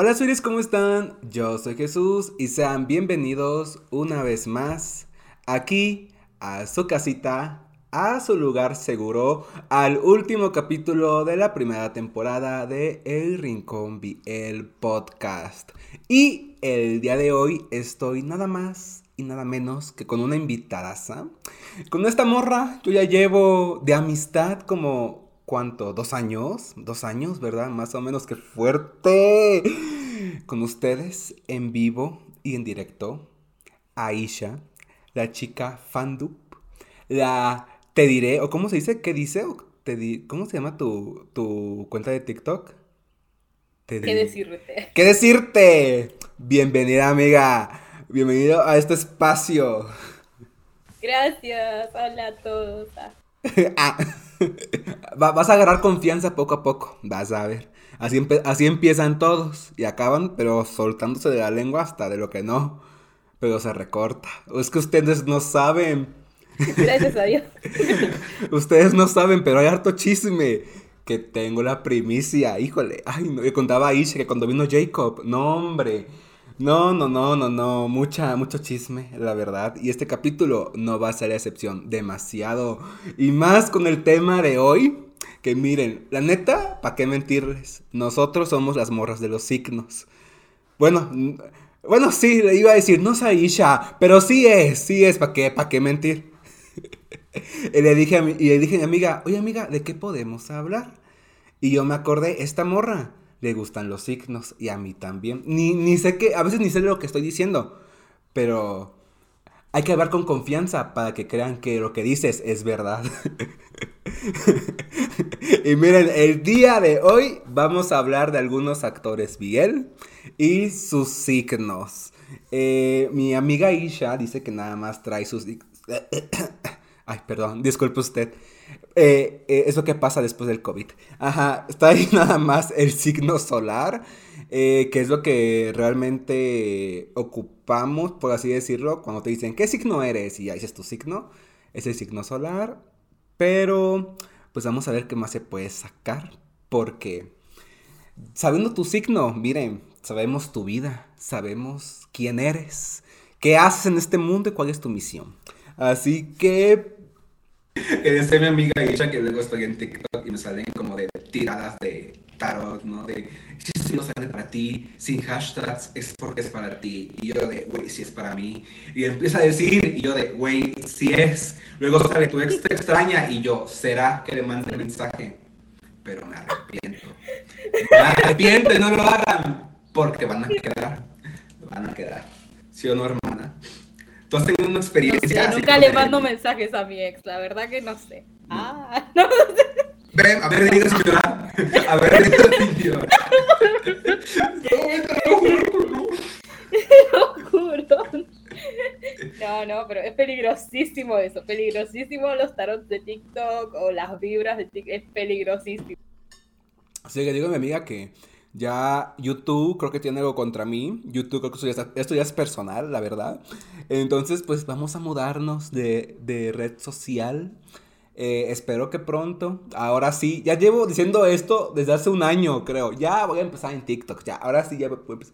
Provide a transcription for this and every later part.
Hola Suris, ¿cómo están? Yo soy Jesús y sean bienvenidos una vez más aquí a su casita, a su lugar seguro, al último capítulo de la primera temporada de El Rincón el podcast. Y el día de hoy estoy nada más y nada menos que con una invitadaza. Con esta morra yo ya llevo de amistad como ¿cuánto? ¿Dos años? ¿Dos años, verdad? Más o menos, que fuerte. Con ustedes, en vivo y en directo, Aisha, la chica Fandup, la Te Diré, o ¿cómo se dice? ¿Qué dice? te ¿Cómo se llama tu, tu cuenta de TikTok? ¿Qué decirte? ¿Qué decirte? Bienvenida, amiga. Bienvenido a este espacio. Gracias. Hola a todos. ah. vas a agarrar confianza poco a poco, vas a ver. Así, así empiezan todos y acaban, pero soltándose de la lengua hasta de lo que no. Pero se recorta. Es que ustedes no saben. Gracias a Dios. ustedes no saben, pero hay harto chisme. Que tengo la primicia. Híjole. Ay, no. Le contaba a Isha que cuando vino Jacob. No, hombre. No, no, no, no, no, mucha, mucho chisme, la verdad. Y este capítulo no va a ser excepción, demasiado. Y más con el tema de hoy, que miren, la neta, ¿para qué mentirles? Nosotros somos las morras de los signos. Bueno, bueno, sí, le iba a decir, no soy Isha, pero sí es, sí es, ¿para qué, para qué mentir? y, le dije a mi, y le dije a mi amiga, oye amiga, ¿de qué podemos hablar? Y yo me acordé, esta morra le gustan los signos y a mí también. Ni, ni sé qué, a veces ni sé lo que estoy diciendo, pero hay que hablar con confianza para que crean que lo que dices es verdad. y miren, el día de hoy vamos a hablar de algunos actores Biel y sus signos. Eh, mi amiga Isha dice que nada más trae sus... Ay, perdón, disculpe usted. Eh, eh, eso que pasa después del COVID. Ajá, está ahí nada más el signo solar, eh, que es lo que realmente ocupamos, por así decirlo, cuando te dicen, ¿qué signo eres? Y ya dices tu signo, es el signo solar, pero pues vamos a ver qué más se puede sacar, porque sabiendo tu signo, miren, sabemos tu vida, sabemos quién eres, qué haces en este mundo y cuál es tu misión. Así que que dice mi amiga Isha que luego estoy en TikTok y me salen como de tiradas de tarot, ¿no? De si no sale para ti, sin hashtags es porque es para ti. Y yo de, güey, si es para mí. Y empieza a decir, y yo de, güey, si es. Luego sale tu ex extraña y yo, ¿será que le mande mensaje? Pero me arrepiento. Me arrepiento no lo hagan. Porque van a quedar. Van a quedar. ¿Sí o no, hermana? ¿Tú has tenido una experiencia? nunca le mando mensajes a mi ex, la verdad que no sé. Ah, no sé. Ven, a ver, diga señora. A ver, diga señora. Lo juro. No, no, pero es peligrosísimo eso, peligrosísimo los tarots de TikTok o las vibras de TikTok, es peligrosísimo. Así que digo a mi amiga que ya YouTube creo que tiene algo contra mí. YouTube creo que esto ya, es personal, la verdad. Entonces, pues vamos a mudarnos de, red social. Eh, espero que pronto. Ahora sí, ya llevo diciendo esto desde hace un año, creo. Ya voy a empezar en TikTok. Ya, ahora sí ya pues,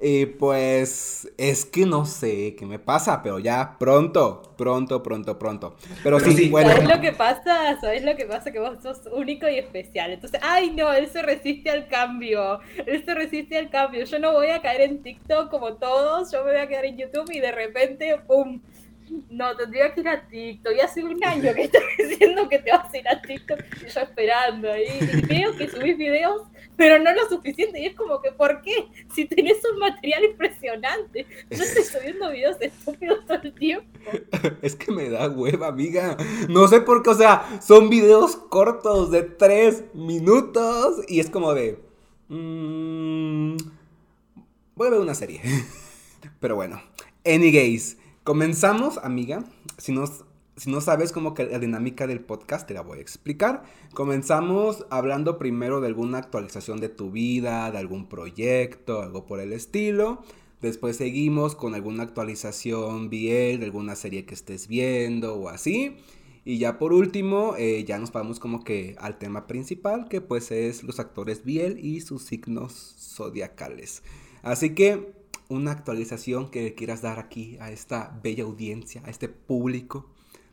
y pues es que no sé qué me pasa, pero ya pronto, pronto, pronto, pronto. Pero, sí, bueno. ¿Sabes lo que pasa? ¿Sabes lo que pasa? Que vos sos único y especial. Entonces, ay no, él se resiste al cambio. Él se resiste al cambio. Yo no voy a caer en TikTok como todos, yo me voy a quedar en YouTube y de repente, ¡pum! No, tendría que ir a TikTok. Y hace un año que estoy diciendo que te vas a ir a TikTok y yo esperando ahí. Y veo que subís videos pero no lo suficiente. Y es como que, ¿por qué? Si tenés un material impresionante. Yo estoy subiendo videos estúpidos todo el tiempo. Es que me da hueva, amiga. No sé por qué, o sea, son videos cortos de tres minutos. Y es como de. Mmm, voy a ver una serie. Pero bueno. Anyways, comenzamos, amiga. Si no sabes cómo que la dinámica del podcast, te la voy a explicar. Comenzamos hablando primero de alguna actualización de tu vida, de algún proyecto, algo por el estilo. Después seguimos con alguna actualización bien, de alguna serie que estés viendo o así. Y ya por último, eh, ya nos vamos como que al tema principal, que pues es los actores Biel y sus signos zodiacales. Así que una actualización que quieras dar aquí a esta bella audiencia, a este público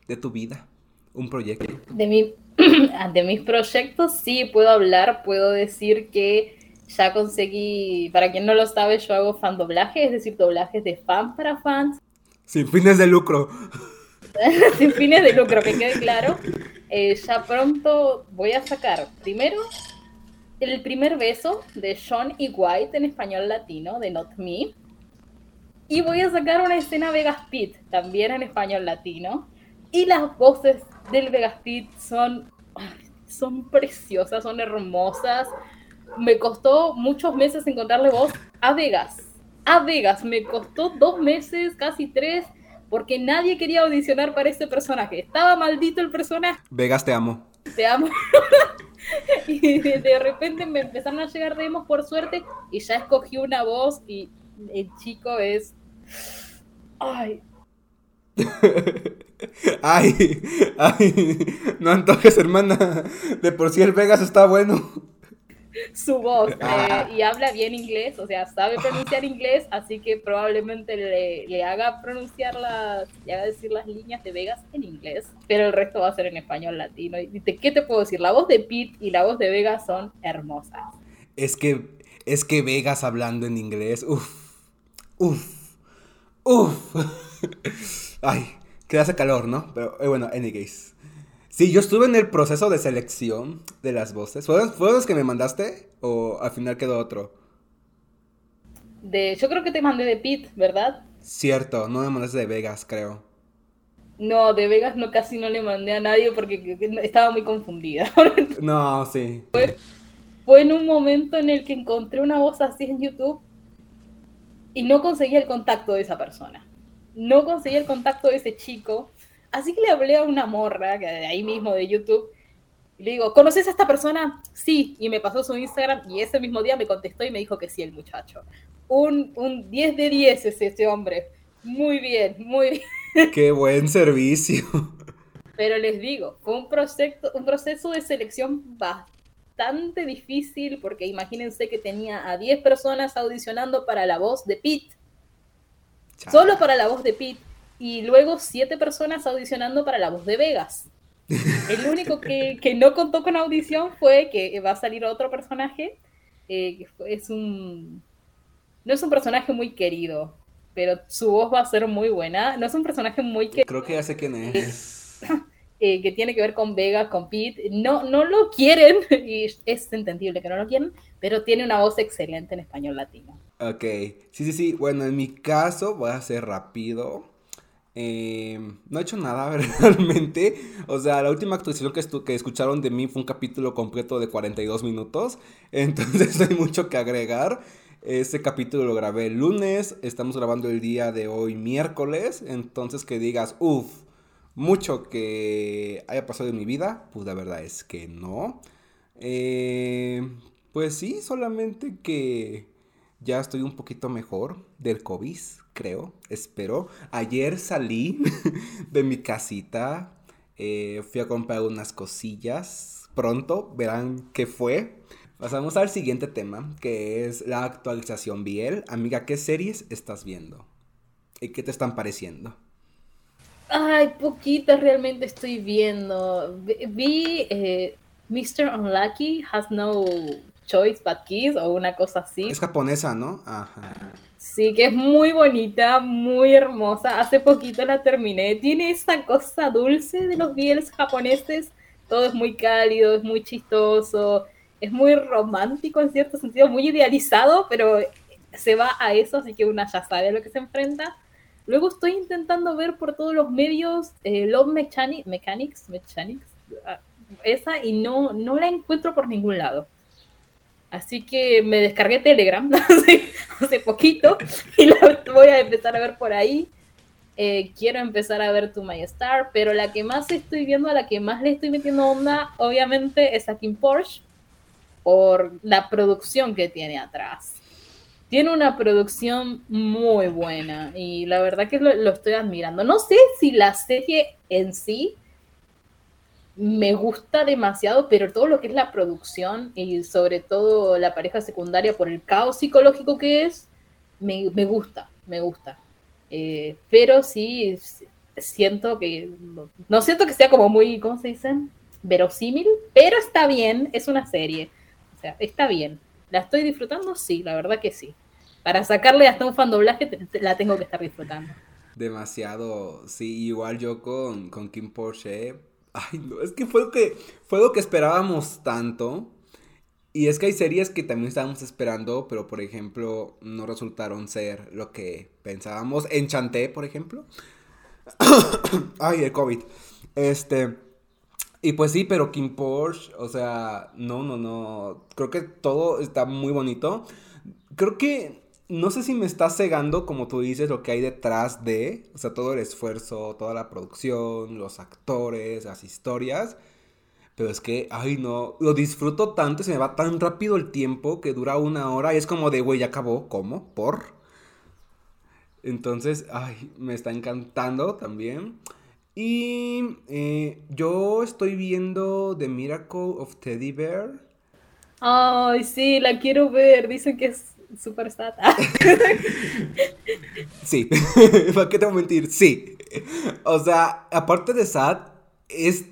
de tu vida, un proyecto. De, mi, de mis proyectos sí puedo hablar, puedo decir que ya conseguí, para quien no lo sabe, yo hago fan doblaje, es decir, doblajes de fan para fans. Sin fines de lucro. sin fines de lucro, que quede claro. Eh, ya pronto voy a sacar primero el primer beso de Sean y White en español latino, de Not Me. Y voy a sacar una escena Vegas Pit, también en español latino. Y las voces del Vegas Pit son, son preciosas, son hermosas. Me costó muchos meses encontrarle voz a Vegas. A Vegas, me costó dos meses, casi tres, porque nadie quería audicionar para ese personaje. Estaba maldito el personaje. Vegas, te amo. Te amo. y de repente me empezaron a llegar demos por suerte y ya escogí una voz y el chico es... Ay. ay, ay, no antojes, hermana. De por sí el Vegas está bueno su voz eh, y habla bien inglés, o sea, sabe pronunciar inglés, así que probablemente le, haga pronunciar las, le haga decir las líneas de Vegas en inglés, pero el resto va a ser en español latino. ¿Y qué te puedo decir? La voz de Pete y la voz de Vegas son hermosas. Es que, es que Vegas hablando en inglés, uff, uff, uff. Ay, que hace calor, ¿no? Pero eh, bueno, anyways. Sí, yo estuve en el proceso de selección de las voces. ¿Fueron, los que me mandaste o al final quedó otro? De, yo creo que te mandé de Pete, ¿verdad? Cierto, no me mandaste de Vegas, creo. No, de Vegas no casi no le mandé a nadie porque estaba muy confundida. no, sí. Fue, fue en un momento en el que encontré una voz así en YouTube y no conseguía el contacto de esa persona. No conseguía el contacto de ese chico Así que le hablé a una morra, que de ahí mismo de YouTube, y le digo, ¿conoces a esta persona? Sí, y me pasó su Instagram y ese mismo día me contestó y me dijo que sí, el muchacho. Un, un 10 de 10 es ese hombre. Muy bien, muy bien. Qué buen servicio. Pero les digo, fue un proceso, un proceso de selección bastante difícil porque imagínense que tenía a 10 personas audicionando para la voz de Pete. Solo para la voz de Pete y luego siete personas audicionando para la voz de Vegas. El único que, no contó con audición fue que va a salir otro personaje, eh, que es un... No es un personaje muy querido, pero su voz va a ser muy buena. No es un personaje muy querido. Creo que ya sé quién es. Eh, que tiene que ver con Vegas, con Pete. No, no lo quieren, y es entendible que no lo quieren, pero tiene una voz excelente en español latino. Ok, sí, sí, sí. Bueno, en mi caso voy a ser rápido. Eh, no he hecho nada realmente. O sea, la última actualización que, escucharon de mí fue un capítulo completo de 42 minutos. Entonces no hay mucho que agregar. Ese capítulo lo grabé el lunes. Estamos grabando el día de hoy miércoles. Entonces que digas, uff, mucho que haya pasado en mi vida. Pues la verdad es que no. Eh, pues sí, solamente que ya estoy un poquito mejor del COVID creo, espero. Ayer salí de mi casita, eh, fui a comprar unas cosillas. Pronto verán qué fue. Pasamos al siguiente tema, que es la actualización Biel. Amiga, ¿qué series estás viendo? ¿Y qué te están pareciendo? Ay, poquitas realmente estoy viendo. Vi eh, Mr. Unlucky Has No Choice But Kiss o una cosa así. Es japonesa, ¿no? Ajá. Sí, que es muy bonita, muy hermosa. Hace poquito la terminé. Tiene esa cosa dulce de los biels japoneses. Todo es muy cálido, es muy chistoso, es muy romántico en cierto sentido, muy idealizado, pero se va a eso, así que una ya sabe a lo que se enfrenta. Luego estoy intentando ver por todos los medios eh, Love Mechanics, Mechanics, ah, esa y no, no la encuentro por ningún lado. Así que me descargué Telegram hace, poquito y lo voy a empezar a ver por ahí. Eh, quiero empezar a ver To My Star, pero la que más estoy viendo, a la que más le estoy metiendo onda, obviamente es a Kim Porsche, por la producción que tiene atrás. Tiene una producción muy buena y la verdad que lo, estoy admirando. No sé si la serie en sí me gusta demasiado, pero todo lo que es la producción y sobre todo la pareja secundaria por el caos psicológico que es, me, gusta, me gusta. Eh, pero sí siento que, no siento que sea como muy, ¿cómo se dicen? Verosímil, pero está bien, es una serie. O sea, está bien. ¿La estoy disfrutando? Sí, la verdad que sí. Para sacarle hasta un fan doblaje la tengo que estar disfrutando. Demasiado, sí, igual yo con, con Kim Porsche Ay, no, es que fue lo que, fue lo que esperábamos tanto. Y es que hay series que también estábamos esperando, pero por ejemplo, no resultaron ser lo que pensábamos. Enchanté, por ejemplo. Ay, el COVID. Este. Y pues sí, pero Kim Porsche, o sea, no, no, no. Creo que todo está muy bonito. Creo que no sé si me está cegando, como tú dices, lo que hay detrás de, o sea, todo el esfuerzo, toda la producción, los actores, las historias. Pero es que, ay no, lo disfruto tanto, se me va tan rápido el tiempo que dura una hora y es como de, güey, ya acabó, ¿cómo? ¿Por? Entonces, ay, me está encantando también. Y eh, yo estoy viendo The Miracle of Teddy Bear. Ay, sí, la quiero ver. Dicen que es super sad. sí, ¿para qué te voy a mentir? Sí. O sea, aparte de sad, es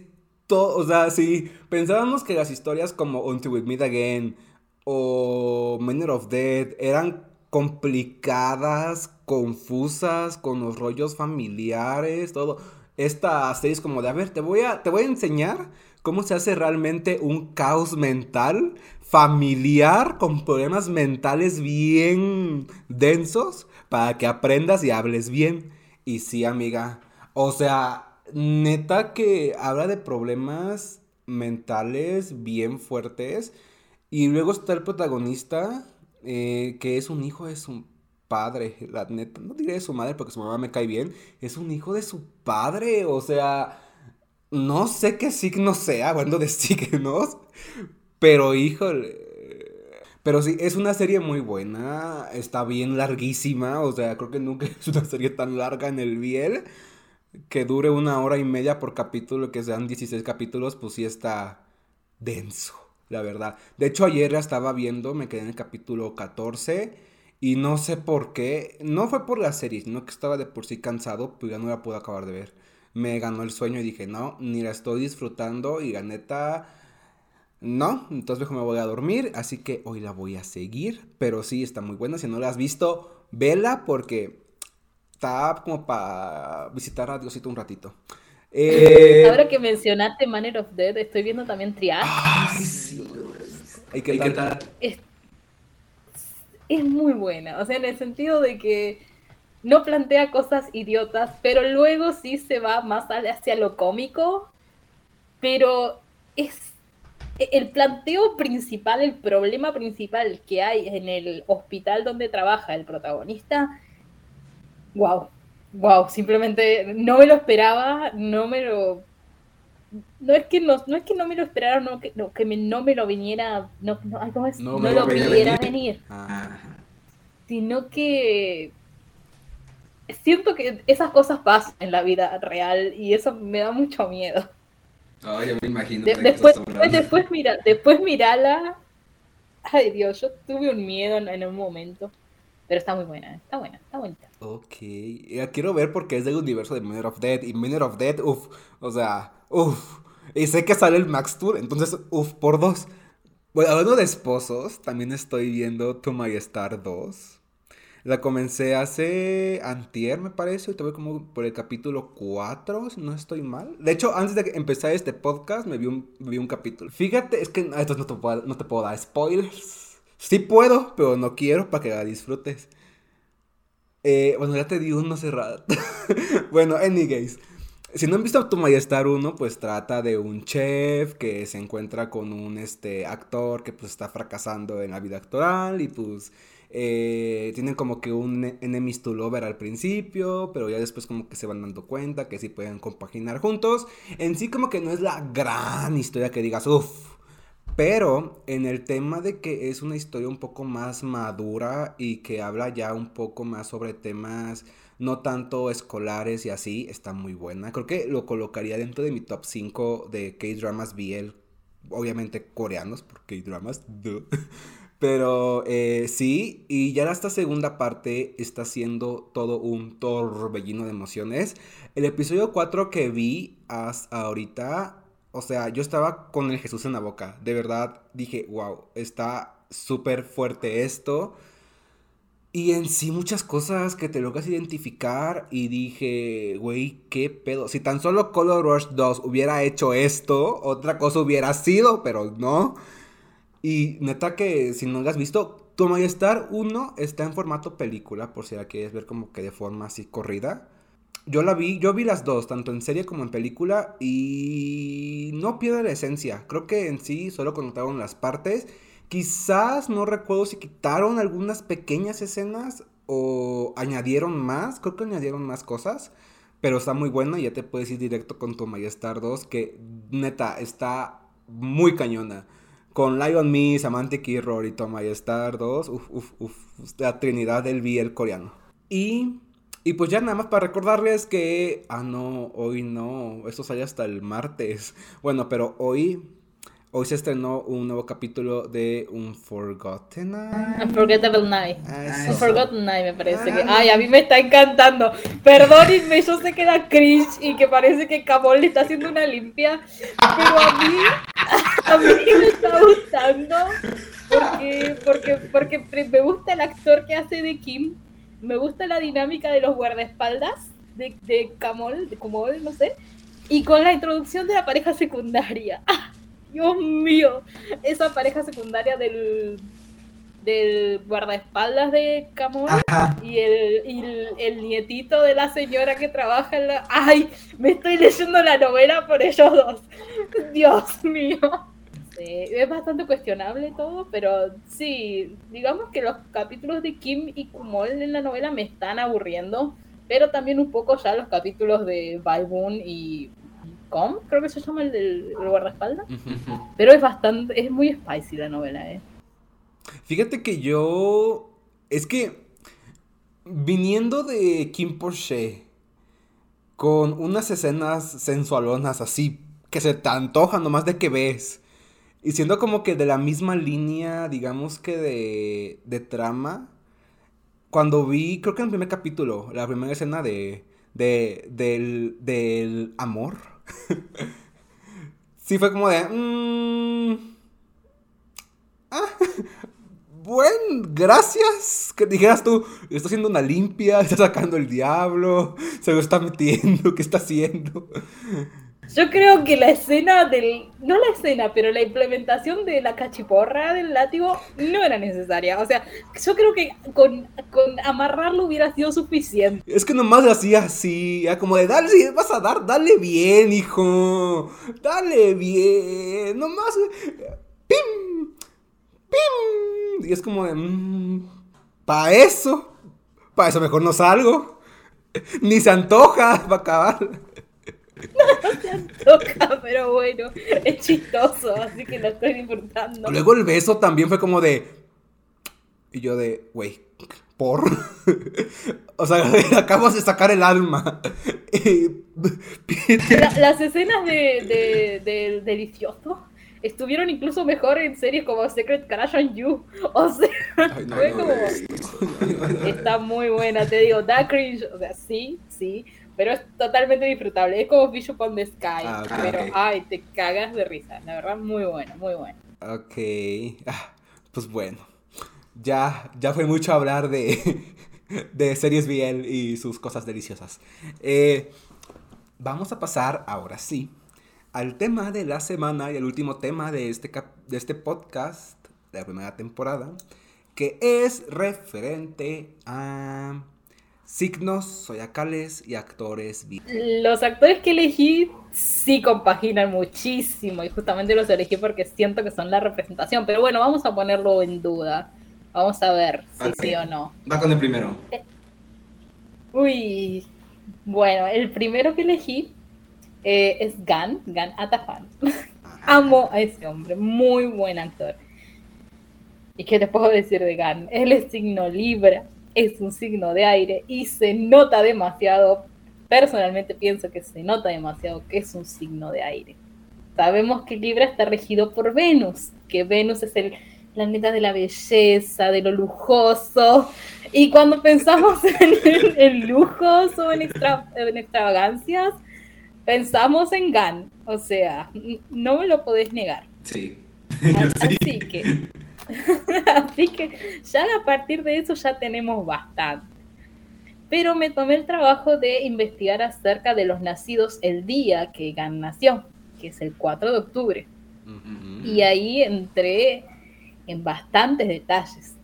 todo, o sea, si pensábamos que las historias como Until We Meet Again o Manner of Dead eran complicadas, confusas, con los rollos familiares, todo. Esta serie es como de, a ver, te voy a, te voy a enseñar cómo se hace realmente un caos mental familiar con problemas mentales bien densos para que aprendas y hables bien. Y sí, amiga. O sea, neta que habla de problemas mentales bien fuertes. Y luego está el protagonista, eh, que es un hijo de su padre. La neta, no diré de su madre porque su mamá me cae bien. Es un hijo de su padre. O sea, no sé qué signo sea, hablando de signos. Pero híjole. Pero sí, es una serie muy buena. Está bien larguísima. O sea, creo que nunca es una serie tan larga en el Biel. Que dure una hora y media por capítulo, que sean 16 capítulos, pues sí está denso, la verdad. De hecho, ayer ya estaba viendo, me quedé en el capítulo 14. Y no sé por qué. No fue por la serie, sino que estaba de por sí cansado, pues ya no la pude acabar de ver. Me ganó el sueño y dije, no, ni la estoy disfrutando. Y la neta no, entonces me voy a dormir, así que hoy la voy a seguir, pero sí está muy buena, si no la has visto, vela porque está como para visitar a Diosito un ratito. Eh, Ahora que mencionaste Manner of Dead, estoy viendo también Triage. Ay, sí. ¿Qué tal? Es, es muy buena, o sea, en el sentido de que no plantea cosas idiotas, pero luego sí se va más hacia lo cómico, pero es el planteo principal, el problema principal que hay en el hospital donde trabaja el protagonista, wow, wow, simplemente no me lo esperaba, no me lo... No es que no, no es que no me lo esperara, no que, no, que no me lo viniera, no, no, es? no, lo viniera venir, ah. sino que siento que esas cosas pasan en la vida real y eso me da mucho miedo. Ay, yo me imagino. después, después, mira, después mirala. Ay, Dios, yo tuve un miedo en, un momento. Pero está muy buena, está buena, está bonita. Ok, quiero ver porque es del universo de Miner of Dead. Y Miner of Dead, uff, o sea, uff. Y sé que sale el Max Tour, entonces, uff, por dos. Bueno, hablando de esposos, también estoy viendo To My Star 2. La comencé hace antier, me parece, y todavía como por el capítulo 4, si no estoy mal. De hecho, antes de empezar este podcast, me vi un, vi un capítulo. Fíjate, es que esto no te, puedo, no te puedo dar spoilers. Sí puedo, pero no quiero para que la disfrutes. Eh, bueno, ya te di uno cerrado. bueno, anyways. Si no han visto Tu Majestar 1, pues trata de un chef que se encuentra con un este, actor que pues está fracasando en la vida actoral y pues eh, tienen como que un enemies to lover al principio, pero ya después como que se van dando cuenta que sí pueden compaginar juntos. En sí como que no es la gran historia que digas, uff. Pero en el tema de que es una historia un poco más madura y que habla ya un poco más sobre temas no tanto escolares y así, está muy buena. Creo que lo colocaría dentro de mi top 5 de K-Dramas BL, obviamente coreanos, porque K-Dramas, Pero eh, sí, y ya esta segunda parte está siendo todo un torbellino de emociones. El episodio 4 que vi hasta ahorita, o sea, yo estaba con el Jesús en la boca. De verdad dije, wow, está súper fuerte esto. Y en sí muchas cosas que te logras identificar y dije, güey, qué pedo. Si tan solo Color Rush 2 hubiera hecho esto, otra cosa hubiera sido, pero no. Y neta que si no lo has visto, Tu Star 1 está en formato película, por si la quieres ver como que de forma así corrida. Yo la vi, yo vi las dos, tanto en serie como en película, y no pierde la esencia. Creo que en sí solo contaron las partes. Quizás no recuerdo si quitaron algunas pequeñas escenas o añadieron más. Creo que añadieron más cosas. Pero está muy buena y ya te puedes ir directo con tu Star 2, que neta está muy cañona con Lion Me, Samantha Kirroor y Toma Star 2, uf, uf, uf, la trinidad del BL coreano. Y, y pues ya nada más para recordarles que, ah no, hoy no, esto sale hasta el martes. Bueno, pero hoy Hoy se estrenó un nuevo capítulo de Unforgotten Night. Unforgettable Night. Ah, Unforgotten Night me parece que. Ah. Ay, a mí me está encantando. Perdónenme, yo sé que era cringe y que parece que Camol le está haciendo una limpia. Pero a mí. A mí me está gustando. Porque, porque, porque me gusta el actor que hace de Kim. Me gusta la dinámica de los guardaespaldas de, de Camol, de Camol, no sé. Y con la introducción de la pareja secundaria. Dios mío, esa pareja secundaria del, del guardaespaldas de Camón y, el, el, nietito de la señora que trabaja en la... ¡Ay! Me estoy leyendo la novela por ellos dos. Dios mío. es bastante cuestionable todo, pero sí, digamos que los capítulos de Kim y Kumol en la novela me están aburriendo, pero también un poco ya los capítulos de Baibun y creo que se llama el del guardaespaldas. Pero es bastante, es muy spicy la novela, ¿eh? Fíjate que yo. Es que. Viniendo de Kim Porsche. Con unas escenas sensualonas así. Que se te antojan nomás de que ves. Y siendo como que de la misma línea, digamos que de, de trama. Cuando vi, creo que en el primer capítulo, la primera escena de, de del, del amor sí fue como de... Mmm, ah, bueno, gracias. Que dijeras tú, está haciendo una limpia, está sacando el diablo, se lo está metiendo, ¿qué está haciendo? Yo creo que la escena del. No la escena, pero la implementación de la cachiporra del látigo no era necesaria. O sea, yo creo que con, amarrarlo hubiera sido suficiente. Es que nomás hacía así. como de, dale, vas a dar, dale bien, hijo. Dale bien. Nomás. ¡Pim! ¡Pim! Y es como de. Mmm, para eso. Para eso mejor no salgo. Ni se antoja para acabar. No, antoja, pero bueno, es chistoso, así que lo estoy disfrutando. Luego el beso también fue como de. Y yo de, güey, por. o sea, acabas de sacar el alma. las escenas de, del delicioso estuvieron incluso mejor en series como Secret Crash on You. O sea, fue como. Está muy buena, te digo, da cringe. O sea, sí, sí pero es totalmente disfrutable. Es como Bishop on the Sky. Ah, pero, ay, te cagas de risa. La verdad, muy bueno, muy bueno. Ok. Ah, pues bueno. Ya, ya fue mucho hablar de, de series BL y sus cosas deliciosas. Eh, vamos a pasar ahora sí al tema de la semana y el último tema de este, de este podcast de la primera temporada, que es referente a signos zodiacales y actores Los actores que elegí sí compaginan muchísimo y justamente los elegí porque siento que son la representación. Pero bueno, vamos a ponerlo en duda. Vamos a ver si sí o no. Va con el primero. Uy, bueno, el primero que elegí eh, es Gan, Gan Atafan. amo a ese hombre, muy buen actor. ¿Y qué te puedo decir de Gan? Él es signo Libra, es un signo de aire y se nota demasiado, personalmente pienso que se nota demasiado que es un signo de aire. Sabemos que Libra está regido por Venus, que Venus es el planeta de la belleza, de lo lujoso. Y cuando pensamos en, en lujos o en, en extravagancias, pensamos en Gan. O sea, no me lo podés negar. Sí. Así que, así que ya a partir de eso ya tenemos bastante. Pero me tomé el trabajo de investigar acerca de los nacidos el día que Gan nació, que es el 4 de octubre. Y ahí entré en bastantes detalles.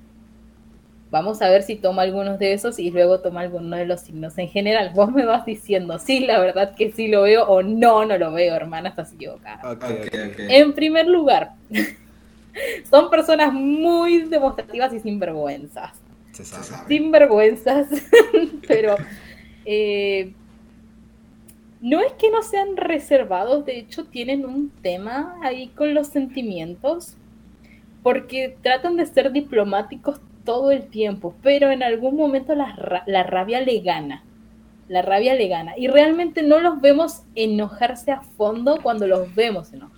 Vamos a ver si toma algunos de esos y luego toma alguno de los signos. En general, vos me vas diciendo, sí, la verdad que sí lo veo o no, no lo veo, hermana, estás equivocada. Okay, okay. En primer lugar, son personas muy demostrativas y sinvergüenzas. Se sabe. Sinvergüenzas, pero eh, no es que no sean reservados, de hecho tienen un tema ahí con los sentimientos, porque tratan de ser diplomáticos todo el tiempo, pero en algún momento la, ra- la rabia le gana. La rabia le gana. Y realmente no los vemos enojarse a fondo cuando los vemos enojarse,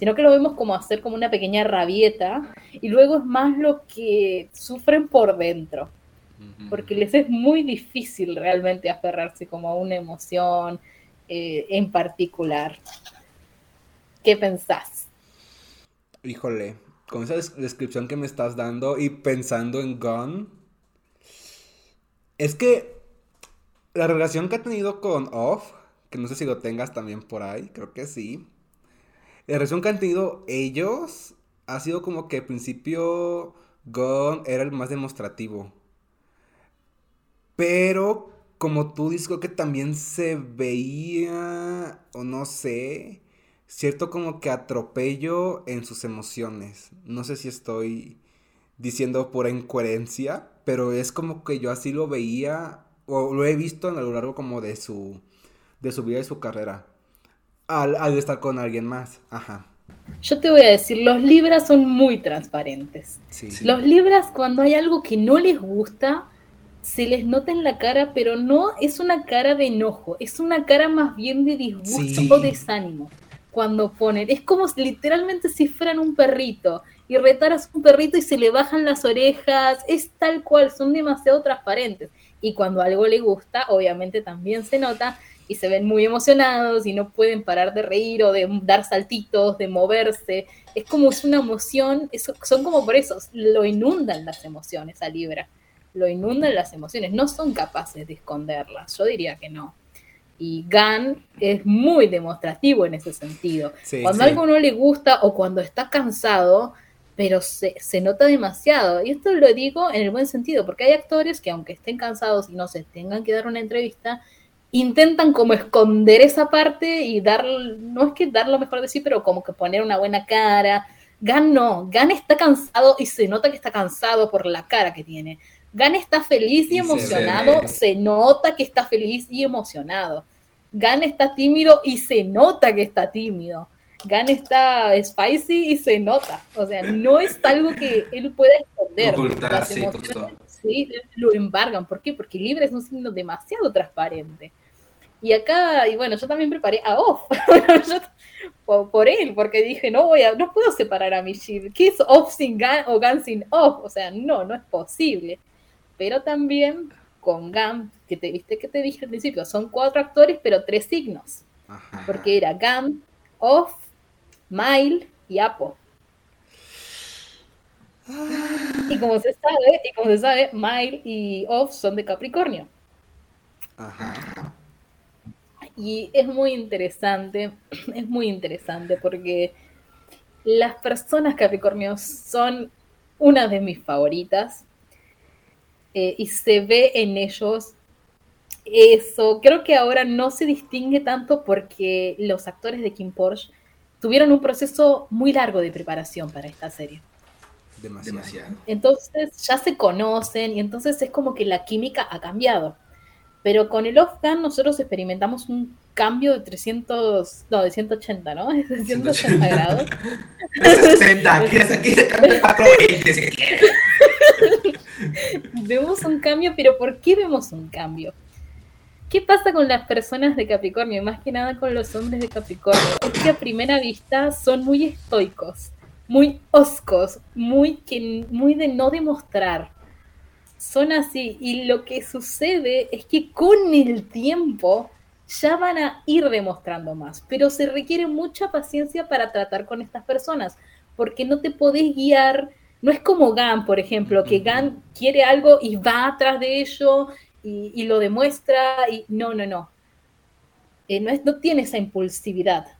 sino que lo vemos como hacer como una pequeña rabieta y luego es más lo que sufren por dentro, porque les es muy difícil realmente aferrarse como a una emoción eh, en particular. ¿Qué pensás? Híjole, con esa des- descripción que me estás dando y pensando en Gun, es que la relación que ha tenido con Off, que no sé si lo tengas también por ahí, creo que sí. La relación que han tenido ellos ha sido como que al principio Gun era el más demostrativo. Pero como tú dices, que también se veía, o no sé, cierto como que atropello en sus emociones. No sé si estoy diciendo pura incoherencia, pero es como que yo así lo veía, o lo he visto a lo largo como de su, de su vida y su carrera. Al, al estar con alguien más. Ajá. Yo te voy a decir, los libras son muy transparentes. Sí. Sí. Los libras, cuando hay algo que no les gusta, se les nota en la cara, pero no es una cara de enojo, es una cara más bien de disgusto Sí. o desánimo. Cuando ponen, es como si literalmente si fueran un perrito y retaras un perrito y se le bajan las orejas, es tal cual, son demasiado transparentes. Y cuando algo le gusta, obviamente también se nota y se ven muy emocionados y no pueden parar de reír o de dar saltitos, de moverse. Es como es una emoción, es- son como por eso, lo inundan las emociones a Libra, lo inundan las emociones, no son capaces de esconderlas, yo diría que no. Y Gan es muy demostrativo en ese sentido. Sí, cuando sí. algo no le gusta o cuando está cansado, pero se, se nota demasiado. Y esto lo digo en el buen sentido, porque hay actores que aunque estén cansados y no se tengan que dar una entrevista, intentan como esconder esa parte y dar, no es que dar lo mejor de sí, pero como que poner una buena cara. Gan no, Gan está cansado y se nota que está cansado por la cara que tiene. Gan está feliz y se emocionado, se nota que está feliz y emocionado. Gan está tímido y se nota que está tímido. Gan está spicy y se nota. O sea, no es algo que él pueda esconder. Ocultar, sí, justo. Sí, lo embargan. ¿Por qué? Porque Libra es un signo demasiado transparente. Y acá, y bueno, yo también preparé a Off. Yo- por, por él, porque dije, no voy a, no puedo separar a mi Shield. ¿Qué es Off sin Gan o Gan sin Off? O sea, no, no es posible. Pero también con Gan, que te viste que te dije al principio, son cuatro actores, pero tres signos. Ajá. Porque era Gan, Off, Mile y Apo. Y como se sabe, y como se sabe, Mile y Off son de Capricornio. Ajá. Y es muy interesante, es muy interesante porque las personas Capricornios son una de mis favoritas eh, y se ve en ellos eso. Creo que ahora no se distingue tanto porque los actores de Kim Porsche tuvieron un proceso muy largo de preparación para esta serie. Demasiado. Demasiado. Entonces ya se conocen y entonces es como que la química ha cambiado. Pero con el Off-Gun nosotros experimentamos un cambio de 300, no, de 180, ¿no? De 180 grados. De 60, aquí, se cambia 420 si quieres. vemos un cambio, pero ¿por qué vemos un cambio? ¿Qué pasa con las personas de Capricornio? Más que nada con los hombres de Capricornio. Es que a primera vista son muy estoicos, muy oscos, muy, que, muy de no demostrar. Son así. Y lo que sucede es que con el tiempo ya van a ir demostrando más. Pero se requiere mucha paciencia para tratar con estas personas. Porque no te podés guiar. No es como Gan, por ejemplo, que Gan quiere algo y va atrás de ello y, lo demuestra y no, no, no. Eh, no, es, no tiene esa impulsividad.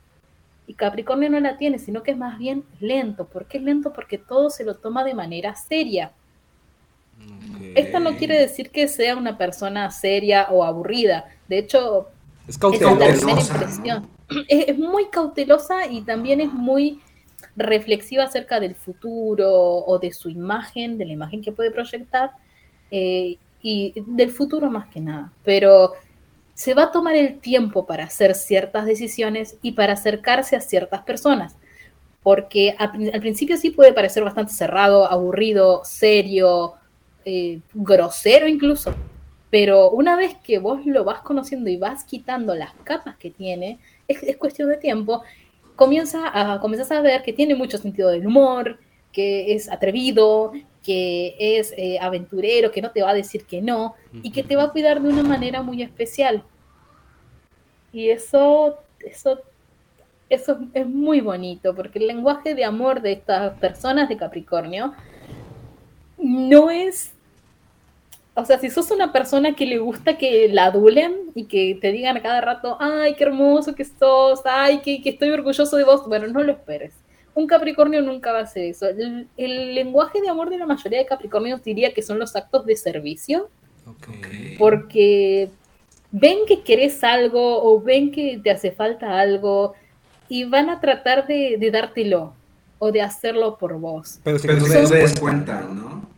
Y Capricornio no la tiene, sino que es más bien lento. ¿Por qué es lento? Porque todo se lo toma de manera seria. Esto no quiere decir que sea una persona seria o aburrida. De hecho, es cautelosa. Es, es, muy cautelosa y también es muy reflexiva acerca del futuro o de su imagen, de la imagen que puede proyectar. Eh, y del futuro más que nada, pero se va a tomar el tiempo para hacer ciertas decisiones y para acercarse a ciertas personas, porque al, principio sí puede parecer bastante cerrado, aburrido, serio, eh, grosero incluso, pero una vez que vos lo vas conociendo y vas quitando las capas que tiene, es, cuestión de tiempo, comienza a, comienzas a ver que tiene mucho sentido del humor, que es atrevido, que es eh, aventurero, que no te va a decir que no y que te va a cuidar de una manera muy especial. Y eso, eso, eso es muy bonito, porque el lenguaje de amor de estas personas de Capricornio no es, o sea, si sos una persona que le gusta que la adulen y que te digan a cada rato, ay, qué hermoso que sos, ay, que, que estoy orgulloso de vos, bueno, no lo esperes un Capricornio nunca va a hacer eso. El, lenguaje de amor de la mayoría de Capricornios diría que son los actos de servicio. Porque ven que querés algo o ven que te hace falta algo y van a tratar de, dártelo o de hacerlo por vos. Pero si no se des cuenta, ¿no?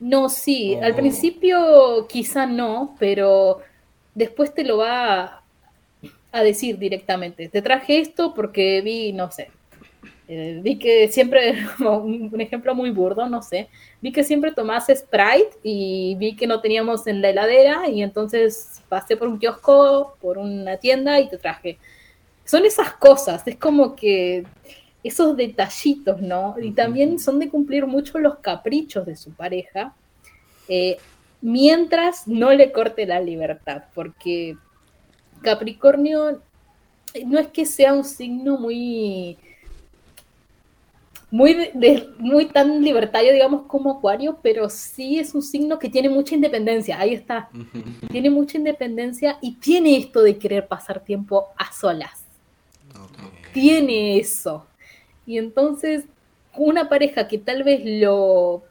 No, sí. Al oh. principio quizá no, pero después te lo va a decir directamente. Te traje esto porque vi, no sé, eh, vi que siempre, un ejemplo muy burdo, no sé, vi que siempre tomás Sprite y vi que no teníamos en la heladera y entonces pasé por un kiosco, por una tienda y te traje. Son esas cosas, es como que esos detallitos, ¿no? Y también son de cumplir mucho los caprichos de su pareja, eh, mientras no le corte la libertad, porque Capricornio no es que sea un signo muy muy, de, muy tan libertario, digamos, como Acuario, pero sí es un signo que tiene mucha independencia, ahí está. Tiene mucha independencia y tiene esto de querer pasar tiempo a solas. Tiene eso. Y entonces, una pareja que tal vez lo,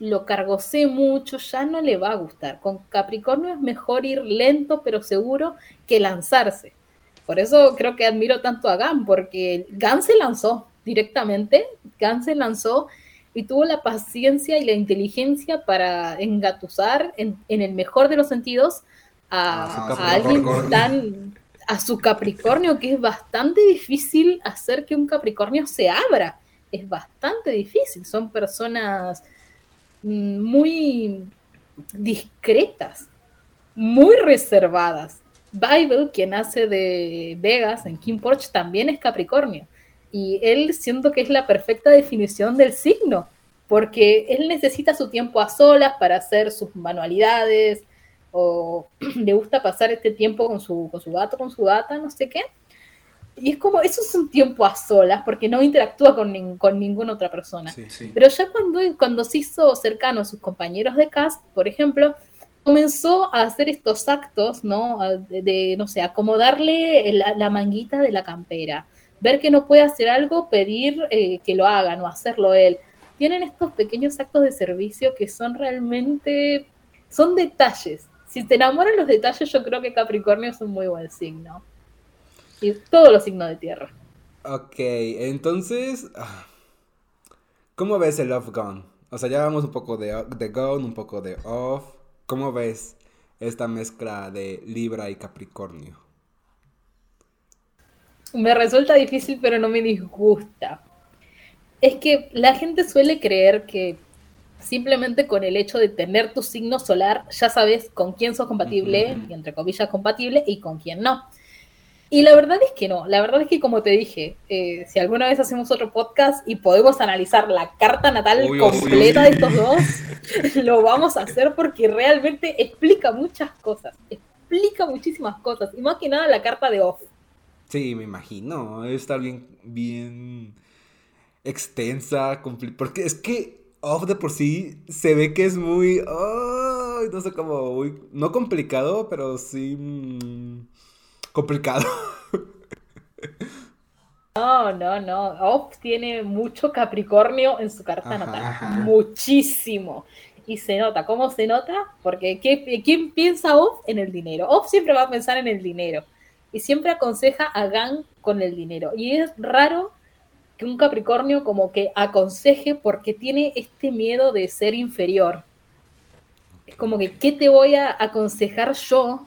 lo cargosee mucho, ya no le va a gustar. Con Capricornio es mejor ir lento pero seguro que lanzarse. Por eso creo que admiro tanto a Gan, porque Gan se lanzó, directamente, Gan se lanzó y tuvo la paciencia y la inteligencia para engatusar, en, el mejor de los sentidos, a, alguien tan a su Capricornio, que es bastante difícil hacer que un Capricornio se abra. Es bastante difícil. Son personas mm, muy discretas, muy reservadas. Bible, quien hace de Vegas en King Porch, también es Capricornio. Y él siento que es la perfecta definición del signo, porque él necesita su tiempo a solas para hacer sus manualidades, o le gusta pasar este tiempo con su, con su gato, con su gata, no sé qué. Y es como, eso es un tiempo a solas, porque no interactúa con, con ninguna otra persona. Pero ya cuando, cuando se hizo cercano a sus compañeros de cast, por ejemplo, comenzó a hacer estos actos, ¿no? De, no sé, acomodarle la, la, manguita de la campera, ver que no puede hacer algo, pedir eh, que lo hagan o hacerlo él. Tienen estos pequeños actos de servicio que son realmente, son detalles. Si te enamoran los detalles, yo creo que Capricornio es un muy buen signo. Y todos los signos de tierra. Ok, entonces, ah, ¿cómo ves el Love Gone? O sea, ya vamos un poco de, de Gone, un poco de Off. ¿Cómo ves esta mezcla de Libra y Capricornio? Me resulta difícil, pero no me disgusta. Es que la gente suele creer que simplemente con el hecho de tener tu signo solar ya sabes con quién sos compatible, y entre comillas compatible, y con quién no. Y la verdad es que no, la verdad es que como te dije, eh, si alguna vez hacemos otro podcast y podemos analizar la carta natal completa de estos dos, lo vamos a hacer porque realmente explica muchas cosas, explica muchísimas cosas, y más que nada la carta de off. Sí, me imagino, debe estar bien, bien extensa, porque es que off de por sí se ve que es muy, no sé cómo, muy, no complicado, pero sí... Mm, complicado. No, no, no. Off tiene mucho Capricornio en su carta natal. Muchísimo. Y se nota. ¿Cómo se nota? Porque ¿quién piensa Off en el dinero? Off siempre va a pensar en el dinero. Y siempre aconseja a Gang con el dinero. Y es raro que un Capricornio como que aconseje porque tiene este miedo de ser inferior. Es como que, ¿qué te voy a aconsejar yo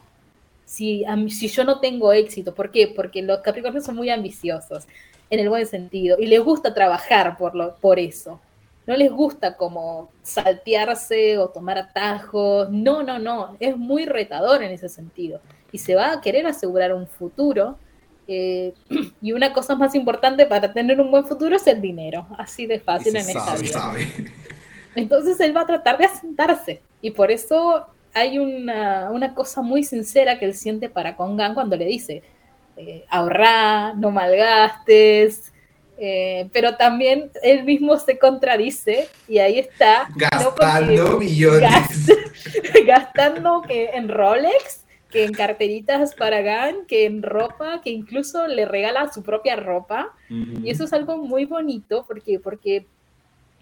si, si yo no tengo éxito. ¿Por qué? Porque los Capricornios son muy ambiciosos, en el buen sentido, y les gusta trabajar por, lo, por eso. No les gusta como saltearse o tomar atajos. No, no, no. Es muy retador en ese sentido. Y se va a querer asegurar un futuro. Eh, y una cosa más importante para tener un buen futuro es el dinero. Así de fácil en esta vida. Entonces él va a tratar de asentarse. Y por eso hay una, cosa muy sincera que él siente para Congan cuando le dice, eh, ahorra, no malgastes, eh, pero también él mismo se contradice y ahí está. Gastando millones. gastando que en Rolex, que en carteritas para Gan, que en ropa, que incluso le regala su propia ropa. Y eso es algo muy bonito porque, porque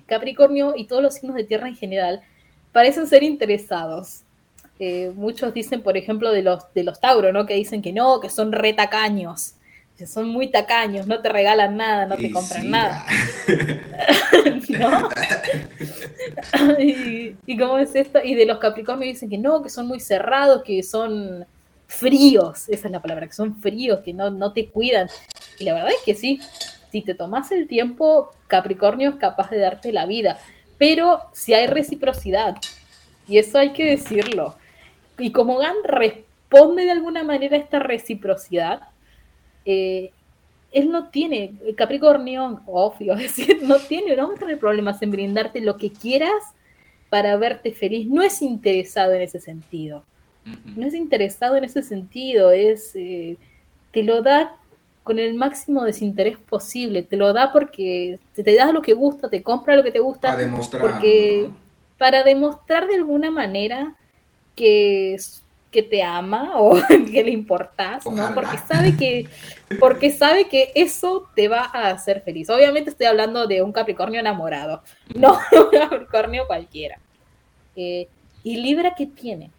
Capricornio y todos los signos de tierra en general parecen ser interesados muchos dicen, por ejemplo, de los, de los Tauro, ¿no? Que dicen que no, que son re tacaños. Que son muy tacaños, no te regalan nada, no te compran nada. ¿No? y, cómo es esto? Y de los Capricornios dicen que no, que son muy cerrados, que son fríos, esa es la palabra, que son fríos, que no, no te cuidan. Y la verdad es que sí, si te tomas el tiempo, Capricornio es capaz de darte la vida, pero si hay reciprocidad, y eso hay que decirlo y como Gan responde de alguna manera a esta reciprocidad, eh, él no tiene, Capricornio, obvio, es decir, no tiene, no va a tener problemas en brindarte lo que quieras para verte feliz. No es interesado en ese sentido. No es interesado en ese sentido, es, eh, te lo da con el máximo desinterés posible, te lo da porque te, te da lo que gusta, te compra lo que te gusta, para demostrar, porque para demostrar de alguna manera que, que te ama o que le importas, ¿no? Porque sabe que, porque sabe que eso te va a hacer feliz. Obviamente estoy hablando de un Capricornio enamorado, no un Capricornio cualquiera. Eh, ¿Y Libra qué tiene?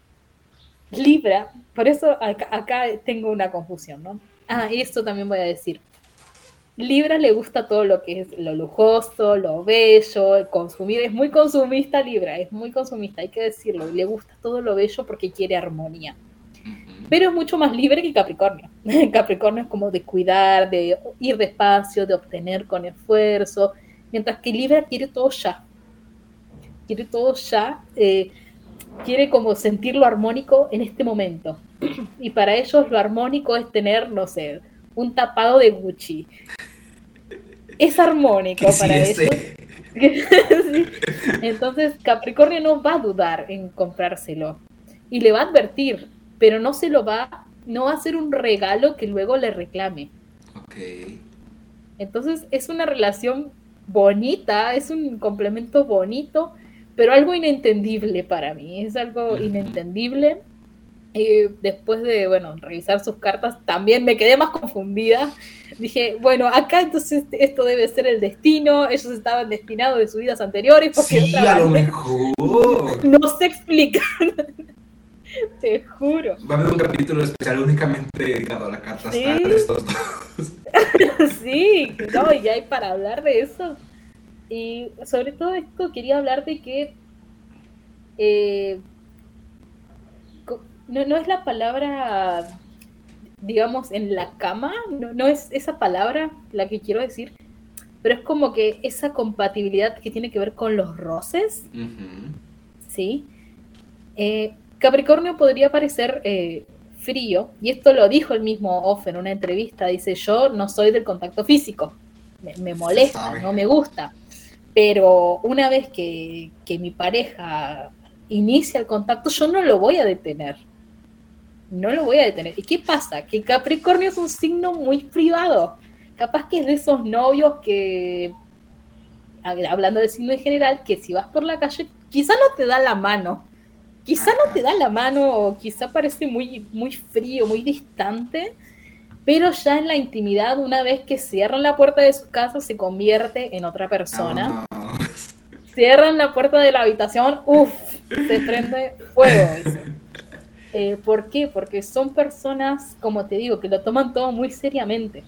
Libra, por eso acá, acá tengo una confusión, ¿no? Ah, y esto también voy a decir. Libra le gusta todo lo que es lo lujoso, lo bello, consumir, es muy consumista Libra, es muy consumista, hay que decirlo, le gusta todo lo bello porque quiere armonía. Pero es mucho más libre que Capricornio. Capricornio es como de cuidar, de ir despacio, de obtener con esfuerzo, mientras que Libra quiere todo ya. Quiere todo ya, eh, quiere como sentir lo armónico en este momento. y para ellos lo armónico es tener, no sé, un tapado de Gucci. Es armónico para eso. Entonces Capricornio no va a dudar en comprárselo y le va a advertir, pero no se lo va, no va a ser un regalo que luego le reclame. Entonces es una relación bonita, es un complemento bonito, pero algo inentendible para mí, es algo inentendible y después de, bueno, revisar sus cartas, también me quedé más confundida. Dije, bueno, acá entonces esto debe ser el destino, ellos estaban destinados de sus vidas anteriores. Porque sí, a lo mejor. No se explica. Te juro. Va a haber un capítulo especial únicamente dedicado a la carta sí. de estos dos. sí, no, y hay para hablar de eso. Y sobre todo esto quería hablar de que eh, no, no es la palabra digamos, en la cama, no, no es esa palabra la que quiero decir, pero es como que esa compatibilidad que tiene que ver con los roces, Ujú. ¿sí? Eh, Capricornio podría parecer eh, frío, y esto lo dijo el mismo Off en una entrevista, dice, yo no soy del contacto físico, me, me molesta, no me gusta, pero una vez que, que mi pareja inicia el contacto, yo no lo voy a detener. No lo voy a detener. ¿Y qué pasa? Que Capricornio es un signo muy privado. Capaz que es de esos novios que, hab- hablando de signo en general, que si vas por la calle, quizá no te da la mano. Quizá no te da la mano o quizá parece muy, muy frío, muy distante, pero ya en la intimidad, una vez que cierran la puerta de su casa, se convierte en otra persona cierran la puerta de la habitación, uff, se prende fuego. dice. Eh, ¿Por qué? Porque son personas, como te digo, que lo toman todo muy seriamente.